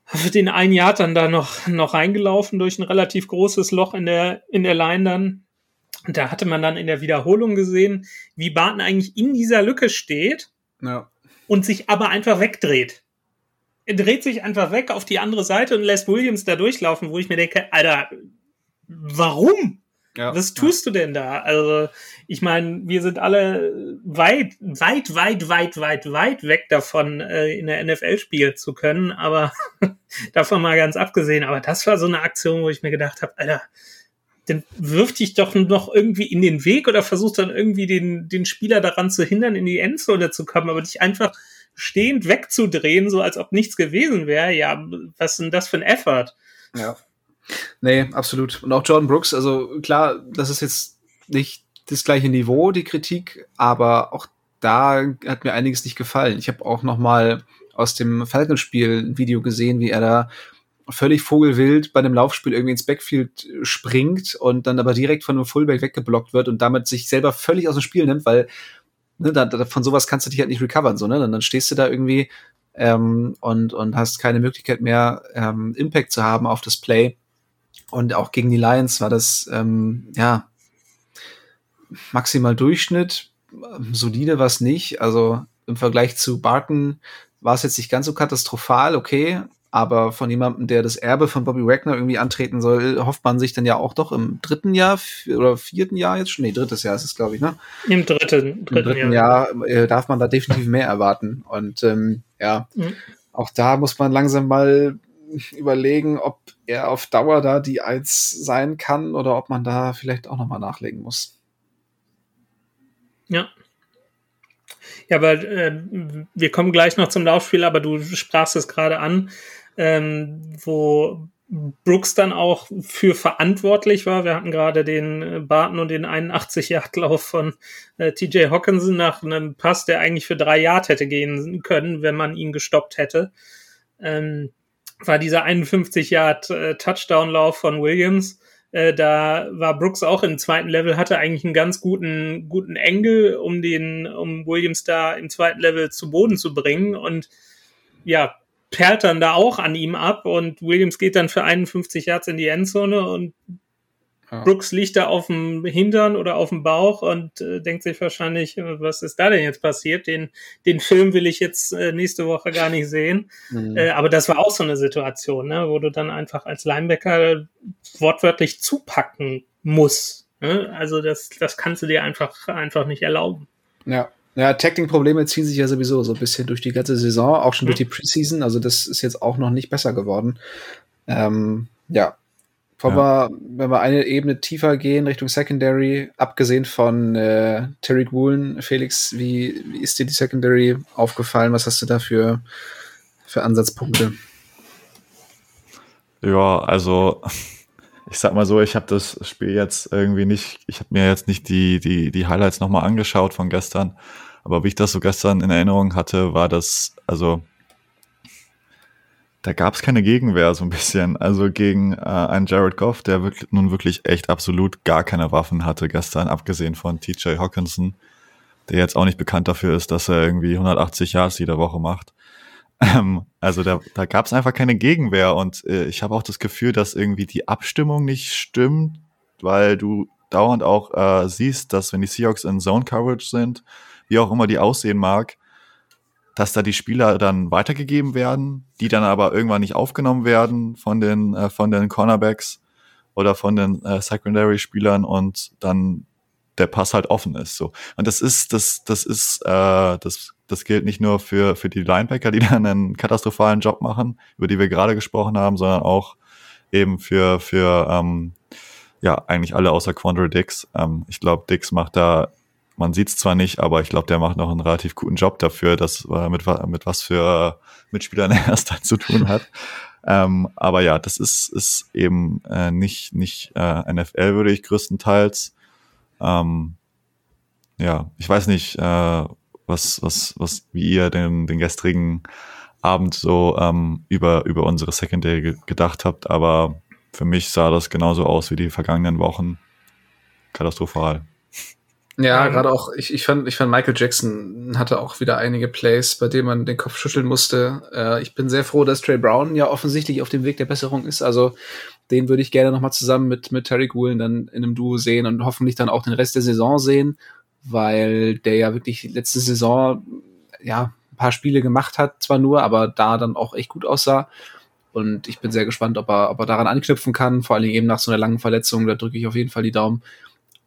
für den einen Jahr dann da noch, noch reingelaufen durch ein relativ großes Loch in der, in der Line dann. Und da hatte man dann in der Wiederholung gesehen, wie Barton eigentlich in dieser Lücke steht ja. und sich aber einfach wegdreht. Er dreht sich einfach weg auf die andere Seite und lässt Williams da durchlaufen, wo ich mir denke, Alter, warum? Ja, Was tust ja. du denn da? Also, ich meine, wir sind alle weit, weit, weit, weit, weit, weit weg davon, äh, in der NFL spielen zu können, aber davon mal ganz abgesehen. Aber das war so eine Aktion, wo ich mir gedacht habe, Alter, dann wirf dich doch noch irgendwie in den Weg oder versuch dann irgendwie den, den Spieler daran zu hindern, in die Endzone zu kommen, aber dich einfach stehend wegzudrehen, so als ob nichts gewesen wäre. Ja, was ist denn das für ein Effort? Ja. Nee, absolut. Und auch Jordan Brooks, also klar, das ist jetzt nicht das gleiche Niveau, die Kritik, aber auch da hat mir einiges nicht gefallen. Ich habe auch noch mal aus dem Falcons-Spiel ein Video gesehen, wie er da völlig vogelwild bei einem Laufspiel irgendwie ins Backfield springt und dann aber direkt von einem Fullback weggeblockt wird und damit sich selber völlig aus dem Spiel nimmt, weil ne, da, da, von sowas kannst du dich halt nicht recovern, so, ne? Und dann stehst du da irgendwie ähm, und, und hast keine Möglichkeit mehr, ähm, Impact zu haben auf das Play. Und auch gegen die Lions war das, ähm, ja, maximal Durchschnitt, solide was nicht. Also im Vergleich zu Barton war es jetzt nicht ganz so katastrophal, okay, aber von jemandem, der das Erbe von Bobby Wagner irgendwie antreten soll, hofft man sich dann ja auch doch im dritten Jahr oder vierten Jahr jetzt schon. Nee, drittes Jahr ist es, glaube ich, ne? Im dritten, dritten, Im dritten Jahr, Jahr äh, darf man da definitiv mehr erwarten. Und ähm, ja, mhm. auch da muss man langsam mal überlegen, ob er auf Dauer da die Eins sein kann oder ob man da vielleicht auch nochmal nachlegen muss. Ja, ja, aber äh, wir kommen gleich noch zum Laufspiel, aber du sprachst es gerade an ähm, wo Brooks dann auch für verantwortlich war. Wir hatten gerade den äh, Barton und den 81-Yard-Lauf von äh, TJ Hawkinson nach einem Pass, der eigentlich für drei Yard hätte gehen können, wenn man ihn gestoppt hätte. Ähm, war dieser 51-Yard-Touchdown-Lauf äh, von Williams. Äh, da war Brooks auch im zweiten Level, hatte eigentlich einen ganz guten, guten Engel, um den, um Williams da im zweiten Level zu Boden zu bringen. Und ja, perlt dann da auch an ihm ab und Williams geht dann für 51 Yards in die Endzone und ja. Brooks liegt da auf dem Hintern oder auf dem Bauch und äh, denkt sich wahrscheinlich, äh, was ist da denn jetzt passiert? Den, den Film will ich jetzt äh, nächste Woche gar nicht sehen. Mhm. Äh, aber das war auch so eine Situation, ne, wo du dann einfach als Linebacker wortwörtlich zupacken musst. Ne? Also das, das kannst du dir einfach, einfach nicht erlauben. Ja. Ja, Tackling-Probleme ziehen sich ja sowieso so ein bisschen durch die ganze Saison, auch schon mhm. durch die Preseason. Also das ist jetzt auch noch nicht besser geworden. Ähm, ja. Wollen ja. wir, wenn wir eine Ebene tiefer gehen Richtung Secondary, abgesehen von äh, Terry Woolen, Felix, wie, wie ist dir die Secondary aufgefallen? Was hast du da für, für Ansatzpunkte? Ja, also ich sag mal so, ich habe das Spiel jetzt irgendwie nicht, ich habe mir jetzt nicht die, die, die Highlights nochmal angeschaut von gestern, aber wie ich das so gestern in Erinnerung hatte, war das, also da gab es keine Gegenwehr so ein bisschen. Also gegen äh, einen Jared Goff, der wirklich, nun wirklich echt absolut gar keine Waffen hatte gestern, abgesehen von TJ Hawkinson, der jetzt auch nicht bekannt dafür ist, dass er irgendwie 180 Yards jede Woche macht. Ähm, also da, da gab es einfach keine Gegenwehr und äh, ich habe auch das Gefühl, dass irgendwie die Abstimmung nicht stimmt, weil du dauernd auch äh, siehst, dass wenn die Seahawks in Zone Coverage sind, wie auch immer die aussehen mag, dass da die Spieler dann weitergegeben werden, die dann aber irgendwann nicht aufgenommen werden von den, äh, von den Cornerbacks oder von den äh, Secondary-Spielern und dann der Pass halt offen ist. So. Und das ist, das, das ist, äh, das, das gilt nicht nur für, für die Linebacker, die dann einen katastrophalen Job machen, über die wir gerade gesprochen haben, sondern auch eben für, für ähm, ja, eigentlich alle außer Quandre Dix. Ähm, ich glaube, Dix macht da man sieht es zwar nicht, aber ich glaube, der macht noch einen relativ guten Job dafür, dass äh, mit, mit was für Mitspielern er erst da zu tun hat. ähm, aber ja, das ist, ist eben äh, nicht, nicht äh, NFL, würde ich größtenteils. Ähm, ja, ich weiß nicht, äh, was, was, was, wie ihr den, den gestrigen Abend so ähm, über, über unsere Secondary gedacht habt, aber für mich sah das genauso aus wie die vergangenen Wochen. Katastrophal. Ja, ähm, gerade auch, ich, ich, fand, ich fand Michael Jackson hatte auch wieder einige Plays, bei denen man den Kopf schütteln musste. Äh, ich bin sehr froh, dass Trey Brown ja offensichtlich auf dem Weg der Besserung ist. Also den würde ich gerne nochmal zusammen mit, mit Terry Woolen dann in einem Duo sehen und hoffentlich dann auch den Rest der Saison sehen, weil der ja wirklich letzte Saison ja ein paar Spiele gemacht hat, zwar nur, aber da dann auch echt gut aussah. Und ich bin sehr gespannt, ob er, ob er daran anknüpfen kann, vor allen Dingen eben nach so einer langen Verletzung. Da drücke ich auf jeden Fall die Daumen.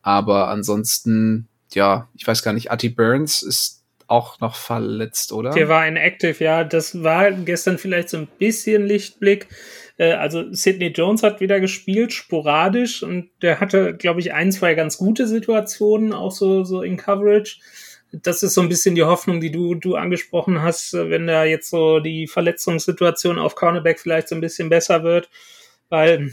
Aber ansonsten, ja, ich weiß gar nicht, Ati Burns ist auch noch verletzt, oder? Der war inactive, ja. Das war gestern vielleicht so ein bisschen Lichtblick. Äh, also Sidney Jones hat wieder gespielt, sporadisch, und der hatte, glaube ich, ein, zwei ganz gute Situationen, auch so, so in Coverage. Das ist so ein bisschen die Hoffnung, die du, du angesprochen hast, wenn da jetzt so die Verletzungssituation auf Cornerback vielleicht so ein bisschen besser wird, weil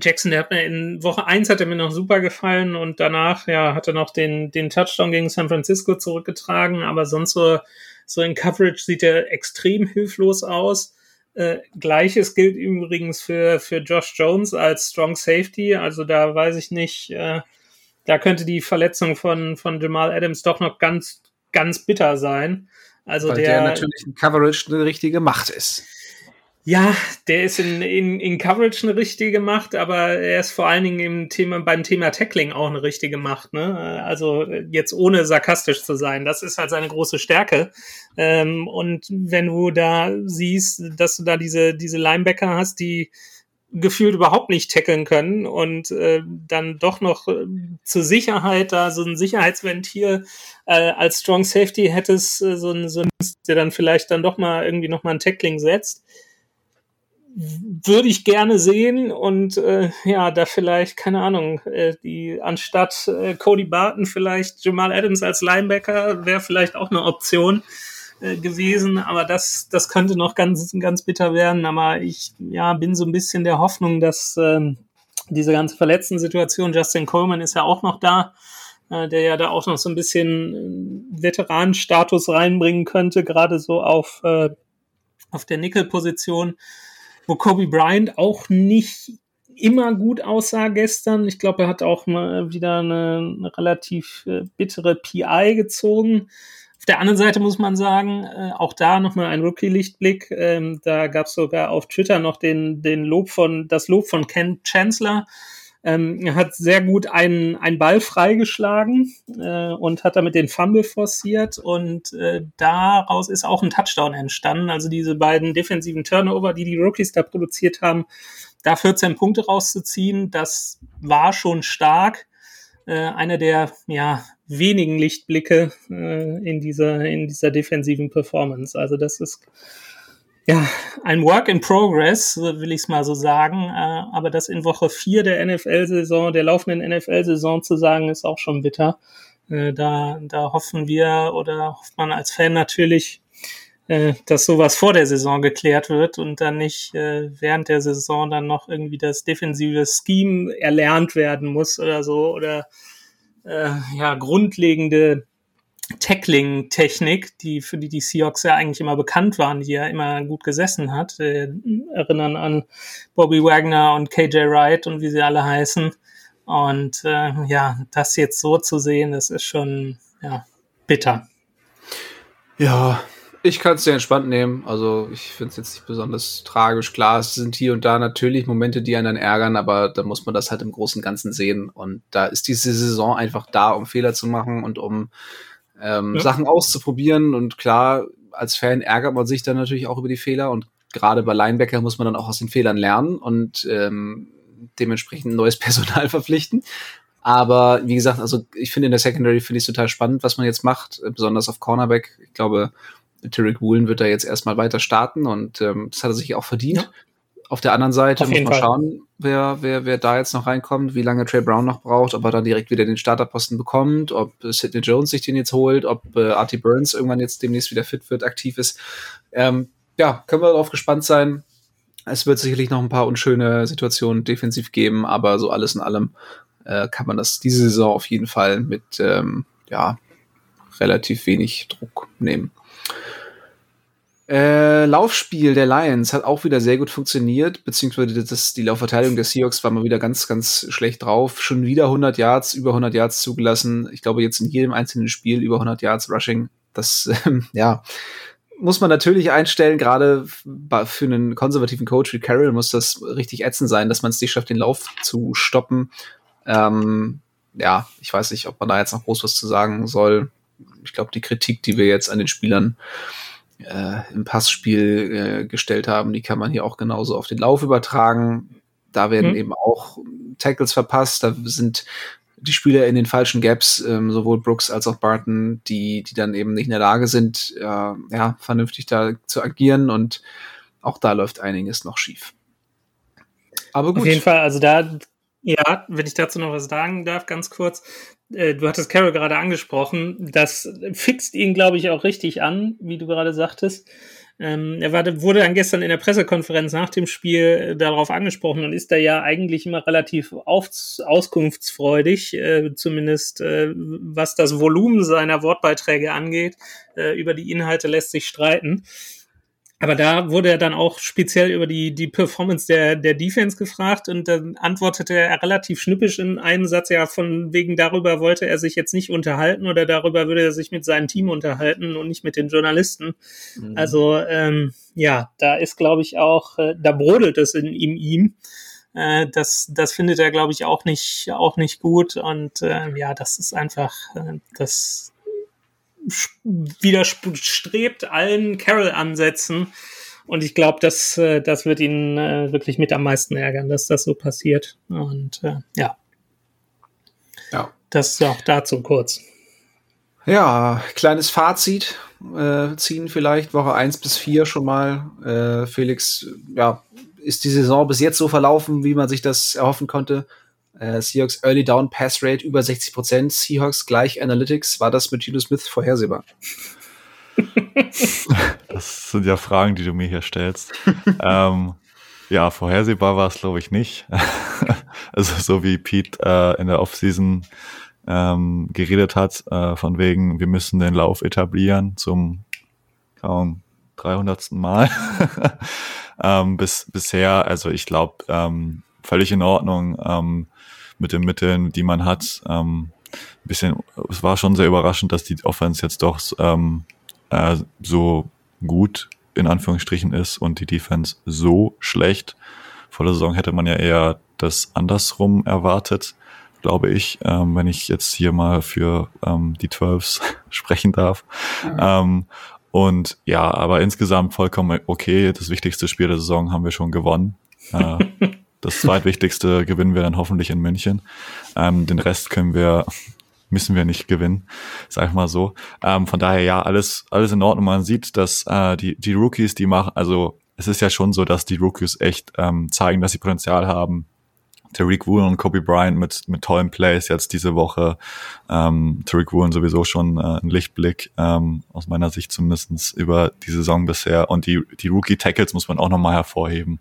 Jackson, der hat mir in Woche eins hat er mir noch super gefallen und danach, ja, hat er noch den, den Touchdown gegen San Francisco zurückgetragen, aber sonst so, so in Coverage sieht er extrem hilflos aus. Äh, Gleiches gilt übrigens für, für Josh Jones als Strong Safety, also da weiß ich nicht, äh, da könnte die Verletzung von, von Jamal Adams doch noch ganz, ganz bitter sein. Also Weil der, der natürlich in Coverage eine richtige Macht ist. Ja, der ist in, in, in Coverage eine richtige Macht, aber er ist vor allen Dingen im Thema, beim Thema Tackling auch eine richtige Macht. Ne? Also jetzt ohne sarkastisch zu sein, das ist halt seine große Stärke. Ähm, und wenn du da siehst, dass du da diese, diese Linebacker hast, die gefühlt überhaupt nicht tackeln können und äh, dann doch noch äh, zur Sicherheit da so ein Sicherheitsventil äh, als Strong Safety hättest, äh, so ein, so ein, der dann vielleicht dann doch mal irgendwie noch mal ein Tackling setzt würde ich gerne sehen und äh, ja, da vielleicht, keine Ahnung, äh, die anstatt äh, Cody Barton vielleicht Jamal Adams als Linebacker wäre vielleicht auch eine Option äh, gewesen, aber das, das könnte noch ganz, ganz bitter werden. Aber ich ja, bin so ein bisschen der Hoffnung, dass äh, diese ganze verletzten Situation, Justin Coleman ist ja auch noch da, äh, der ja da auch noch so ein bisschen äh, Veteranenstatus reinbringen könnte, gerade so auf, äh, auf der Nickel-Position wo Kobe Bryant auch nicht immer gut aussah gestern. Ich glaube, er hat auch mal wieder eine, eine relativ äh, bittere PI gezogen. Auf der anderen Seite muss man sagen, äh, auch da nochmal ein Rookie-Lichtblick. Ähm, da gab es sogar auf Twitter noch den, den Lob von, das Lob von Ken Chancellor, ähm, hat sehr gut einen, einen Ball freigeschlagen äh, und hat damit den Fumble forciert und äh, daraus ist auch ein Touchdown entstanden. Also diese beiden defensiven Turnover, die die Rookies da produziert haben, da 14 Punkte rauszuziehen, das war schon stark. Äh, einer der ja, wenigen Lichtblicke äh, in, dieser, in dieser defensiven Performance. Also das ist ja, ein Work in Progress, will ich es mal so sagen. Äh, aber das in Woche 4 der NFL-Saison, der laufenden NFL-Saison zu sagen, ist auch schon bitter. Äh, da, da hoffen wir oder hofft man als Fan natürlich, äh, dass sowas vor der Saison geklärt wird und dann nicht äh, während der Saison dann noch irgendwie das defensive Scheme erlernt werden muss oder so oder ja grundlegende Tackling-Technik, die für die die Seahawks ja eigentlich immer bekannt waren, die ja immer gut gesessen hat. Äh, erinnern an Bobby Wagner und KJ Wright und wie sie alle heißen. Und äh, ja, das jetzt so zu sehen, das ist schon ja, bitter. Ja, ich kann es sehr entspannt nehmen. Also ich finde es jetzt nicht besonders tragisch. Klar, es sind hier und da natürlich Momente, die einen dann ärgern, aber da muss man das halt im Großen und Ganzen sehen. Und da ist diese Saison einfach da, um Fehler zu machen und um ähm, ja. Sachen auszuprobieren. Und klar, als Fan ärgert man sich dann natürlich auch über die Fehler. Und gerade bei Linebacker muss man dann auch aus den Fehlern lernen und ähm, dementsprechend neues Personal verpflichten. Aber wie gesagt, also ich finde in der Secondary finde ich es total spannend, was man jetzt macht, besonders auf Cornerback. Ich glaube, Tarek Woolen wird da jetzt erstmal weiter starten und ähm, das hat er sich auch verdient. Ja. Auf der anderen Seite muss man Fall. schauen, wer, wer, wer da jetzt noch reinkommt, wie lange Trey Brown noch braucht, ob er dann direkt wieder den Starterposten bekommt, ob Sidney Jones sich den jetzt holt, ob äh, Artie Burns irgendwann jetzt demnächst wieder fit wird, aktiv ist. Ähm, ja, können wir darauf gespannt sein. Es wird sicherlich noch ein paar unschöne Situationen defensiv geben, aber so alles in allem äh, kann man das diese Saison auf jeden Fall mit ähm, ja, relativ wenig Druck nehmen. Äh, Laufspiel der Lions hat auch wieder sehr gut funktioniert, beziehungsweise das, die Laufverteidigung der Seahawks war mal wieder ganz, ganz schlecht drauf. Schon wieder 100 Yards, über 100 Yards zugelassen. Ich glaube jetzt in jedem einzelnen Spiel über 100 Yards Rushing. Das, ähm, ja, muss man natürlich einstellen. Gerade für einen konservativen Coach wie Carroll muss das richtig ätzend sein, dass man es nicht schafft, den Lauf zu stoppen. Ähm, ja, ich weiß nicht, ob man da jetzt noch groß was zu sagen soll. Ich glaube, die Kritik, die wir jetzt an den Spielern äh, im Passspiel äh, gestellt haben, die kann man hier auch genauso auf den Lauf übertragen. Da werden mhm. eben auch Tackles verpasst, da sind die Spieler in den falschen Gaps, ähm, sowohl Brooks als auch Barton, die, die dann eben nicht in der Lage sind, äh, ja, vernünftig da zu agieren und auch da läuft einiges noch schief. Aber gut. Auf jeden Fall, also da, ja, wenn ich dazu noch was sagen darf, ganz kurz, äh, du hattest Carol gerade angesprochen, das fixt ihn, glaube ich, auch richtig an, wie du gerade sagtest. Ähm, er wurde dann gestern in der Pressekonferenz nach dem Spiel äh, darauf angesprochen und ist da ja eigentlich immer relativ auskunftsfreudig, äh, zumindest was das Volumen seiner Wortbeiträge angeht. Über die Inhalte lässt sich streiten. Aber da wurde er dann auch speziell über die, die Performance der, der Defense gefragt und dann antwortete er relativ schnippisch in einem Satz, ja, von wegen darüber wollte er sich jetzt nicht unterhalten oder darüber würde er sich mit seinem Team unterhalten und nicht mit den Journalisten. Mhm. Also, ähm, ja, da ist, glaube ich, auch, äh, da brodelt es in ihm ihm. Äh, das, das findet er, glaube ich, auch nicht, auch nicht gut. Und äh, ja, das ist einfach, äh, das, widerstrebt allen Carol-Ansätzen. Und ich glaube, das, äh, das wird ihn äh, wirklich mit am meisten ärgern, dass das so passiert. Und äh, ja. Ja. Das ist auch dazu kurz. Ja, kleines Fazit äh, ziehen vielleicht, Woche 1 bis 4 schon mal. Äh, Felix, ja, ist die Saison bis jetzt so verlaufen, wie man sich das erhoffen konnte? Äh, Seahawks Early Down Pass Rate über 60 Prozent. Seahawks gleich Analytics. War das mit Gino Smith vorhersehbar? das sind ja Fragen, die du mir hier stellst. ähm, ja, vorhersehbar war es, glaube ich, nicht. also so wie Pete äh, in der Offseason ähm, geredet hat, äh, von wegen, wir müssen den Lauf etablieren zum kaum 300. Mal. ähm, bis, bisher, also ich glaube, ähm, völlig in Ordnung. Ähm, mit den Mitteln, die man hat. Ähm, ein bisschen, es war schon sehr überraschend, dass die Offense jetzt doch ähm, äh, so gut in Anführungsstrichen ist und die Defense so schlecht. Vor der Saison hätte man ja eher das andersrum erwartet, glaube ich, ähm, wenn ich jetzt hier mal für ähm, die Twelves sprechen darf. Mhm. Ähm, und ja, aber insgesamt vollkommen okay. Das wichtigste Spiel der Saison haben wir schon gewonnen. Äh, Das zweitwichtigste gewinnen wir dann hoffentlich in München. Ähm, den Rest können wir, müssen wir nicht gewinnen, sag ich mal so. Ähm, von daher ja, alles, alles in Ordnung. Man sieht, dass äh, die, die Rookies, die machen, also es ist ja schon so, dass die Rookies echt ähm, zeigen, dass sie Potenzial haben. Tariq Woolen und Kobe Bryant mit, mit tollen Plays jetzt diese Woche. Ähm, Tariq Woolen sowieso schon äh, ein Lichtblick, ähm, aus meiner Sicht zumindestens über die Saison bisher. Und die, die Rookie-Tackles muss man auch nochmal hervorheben.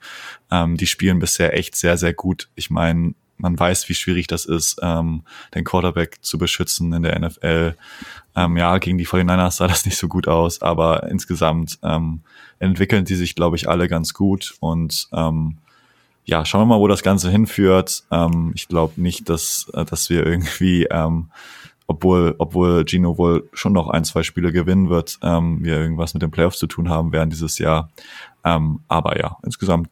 Ähm, die spielen bisher echt sehr, sehr gut. Ich meine, man weiß, wie schwierig das ist, ähm, den Quarterback zu beschützen in der NFL. Ähm, ja, gegen die 49ers sah das nicht so gut aus, aber insgesamt ähm, entwickeln die sich, glaube ich, alle ganz gut und ähm, ja, schauen wir mal, wo das Ganze hinführt. Ähm, ich glaube nicht, dass, äh, dass wir irgendwie, ähm, obwohl, obwohl Gino wohl schon noch ein, zwei Spiele gewinnen wird, ähm, wir irgendwas mit den Playoffs zu tun haben werden dieses Jahr. Ähm, aber ja, insgesamt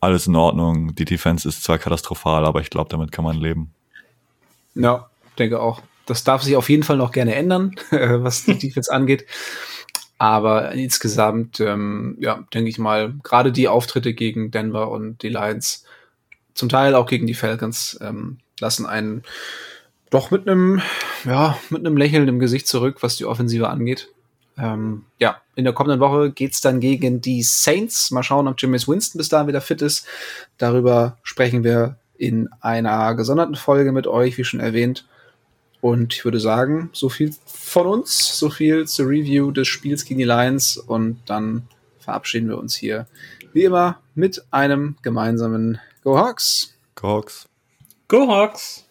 alles in Ordnung. Die Defense ist zwar katastrophal, aber ich glaube, damit kann man leben. Ja, denke auch. Das darf sich auf jeden Fall noch gerne ändern, was die Defense angeht. Aber insgesamt, ähm, ja, denke ich mal, gerade die Auftritte gegen Denver und die Lions, zum Teil auch gegen die Falcons, ähm, lassen einen doch mit einem, ja, mit einem Lächeln im Gesicht zurück, was die Offensive angeht. Ähm, ja, in der kommenden Woche geht's dann gegen die Saints. Mal schauen, ob Jameis Winston bis dahin wieder fit ist. Darüber sprechen wir in einer gesonderten Folge mit euch, wie schon erwähnt. Und ich würde sagen, so viel von uns, so viel zur Review des Spiels gegen die Lions. Und dann verabschieden wir uns hier wie immer mit einem gemeinsamen Go Hawks. Go Hawks. Go Hawks.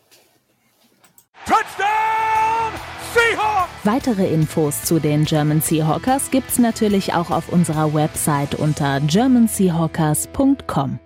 Touchdown Seahawks! Weitere Infos zu den German Seahawkers gibt's natürlich auch auf unserer Website unter germanseahawkers.com.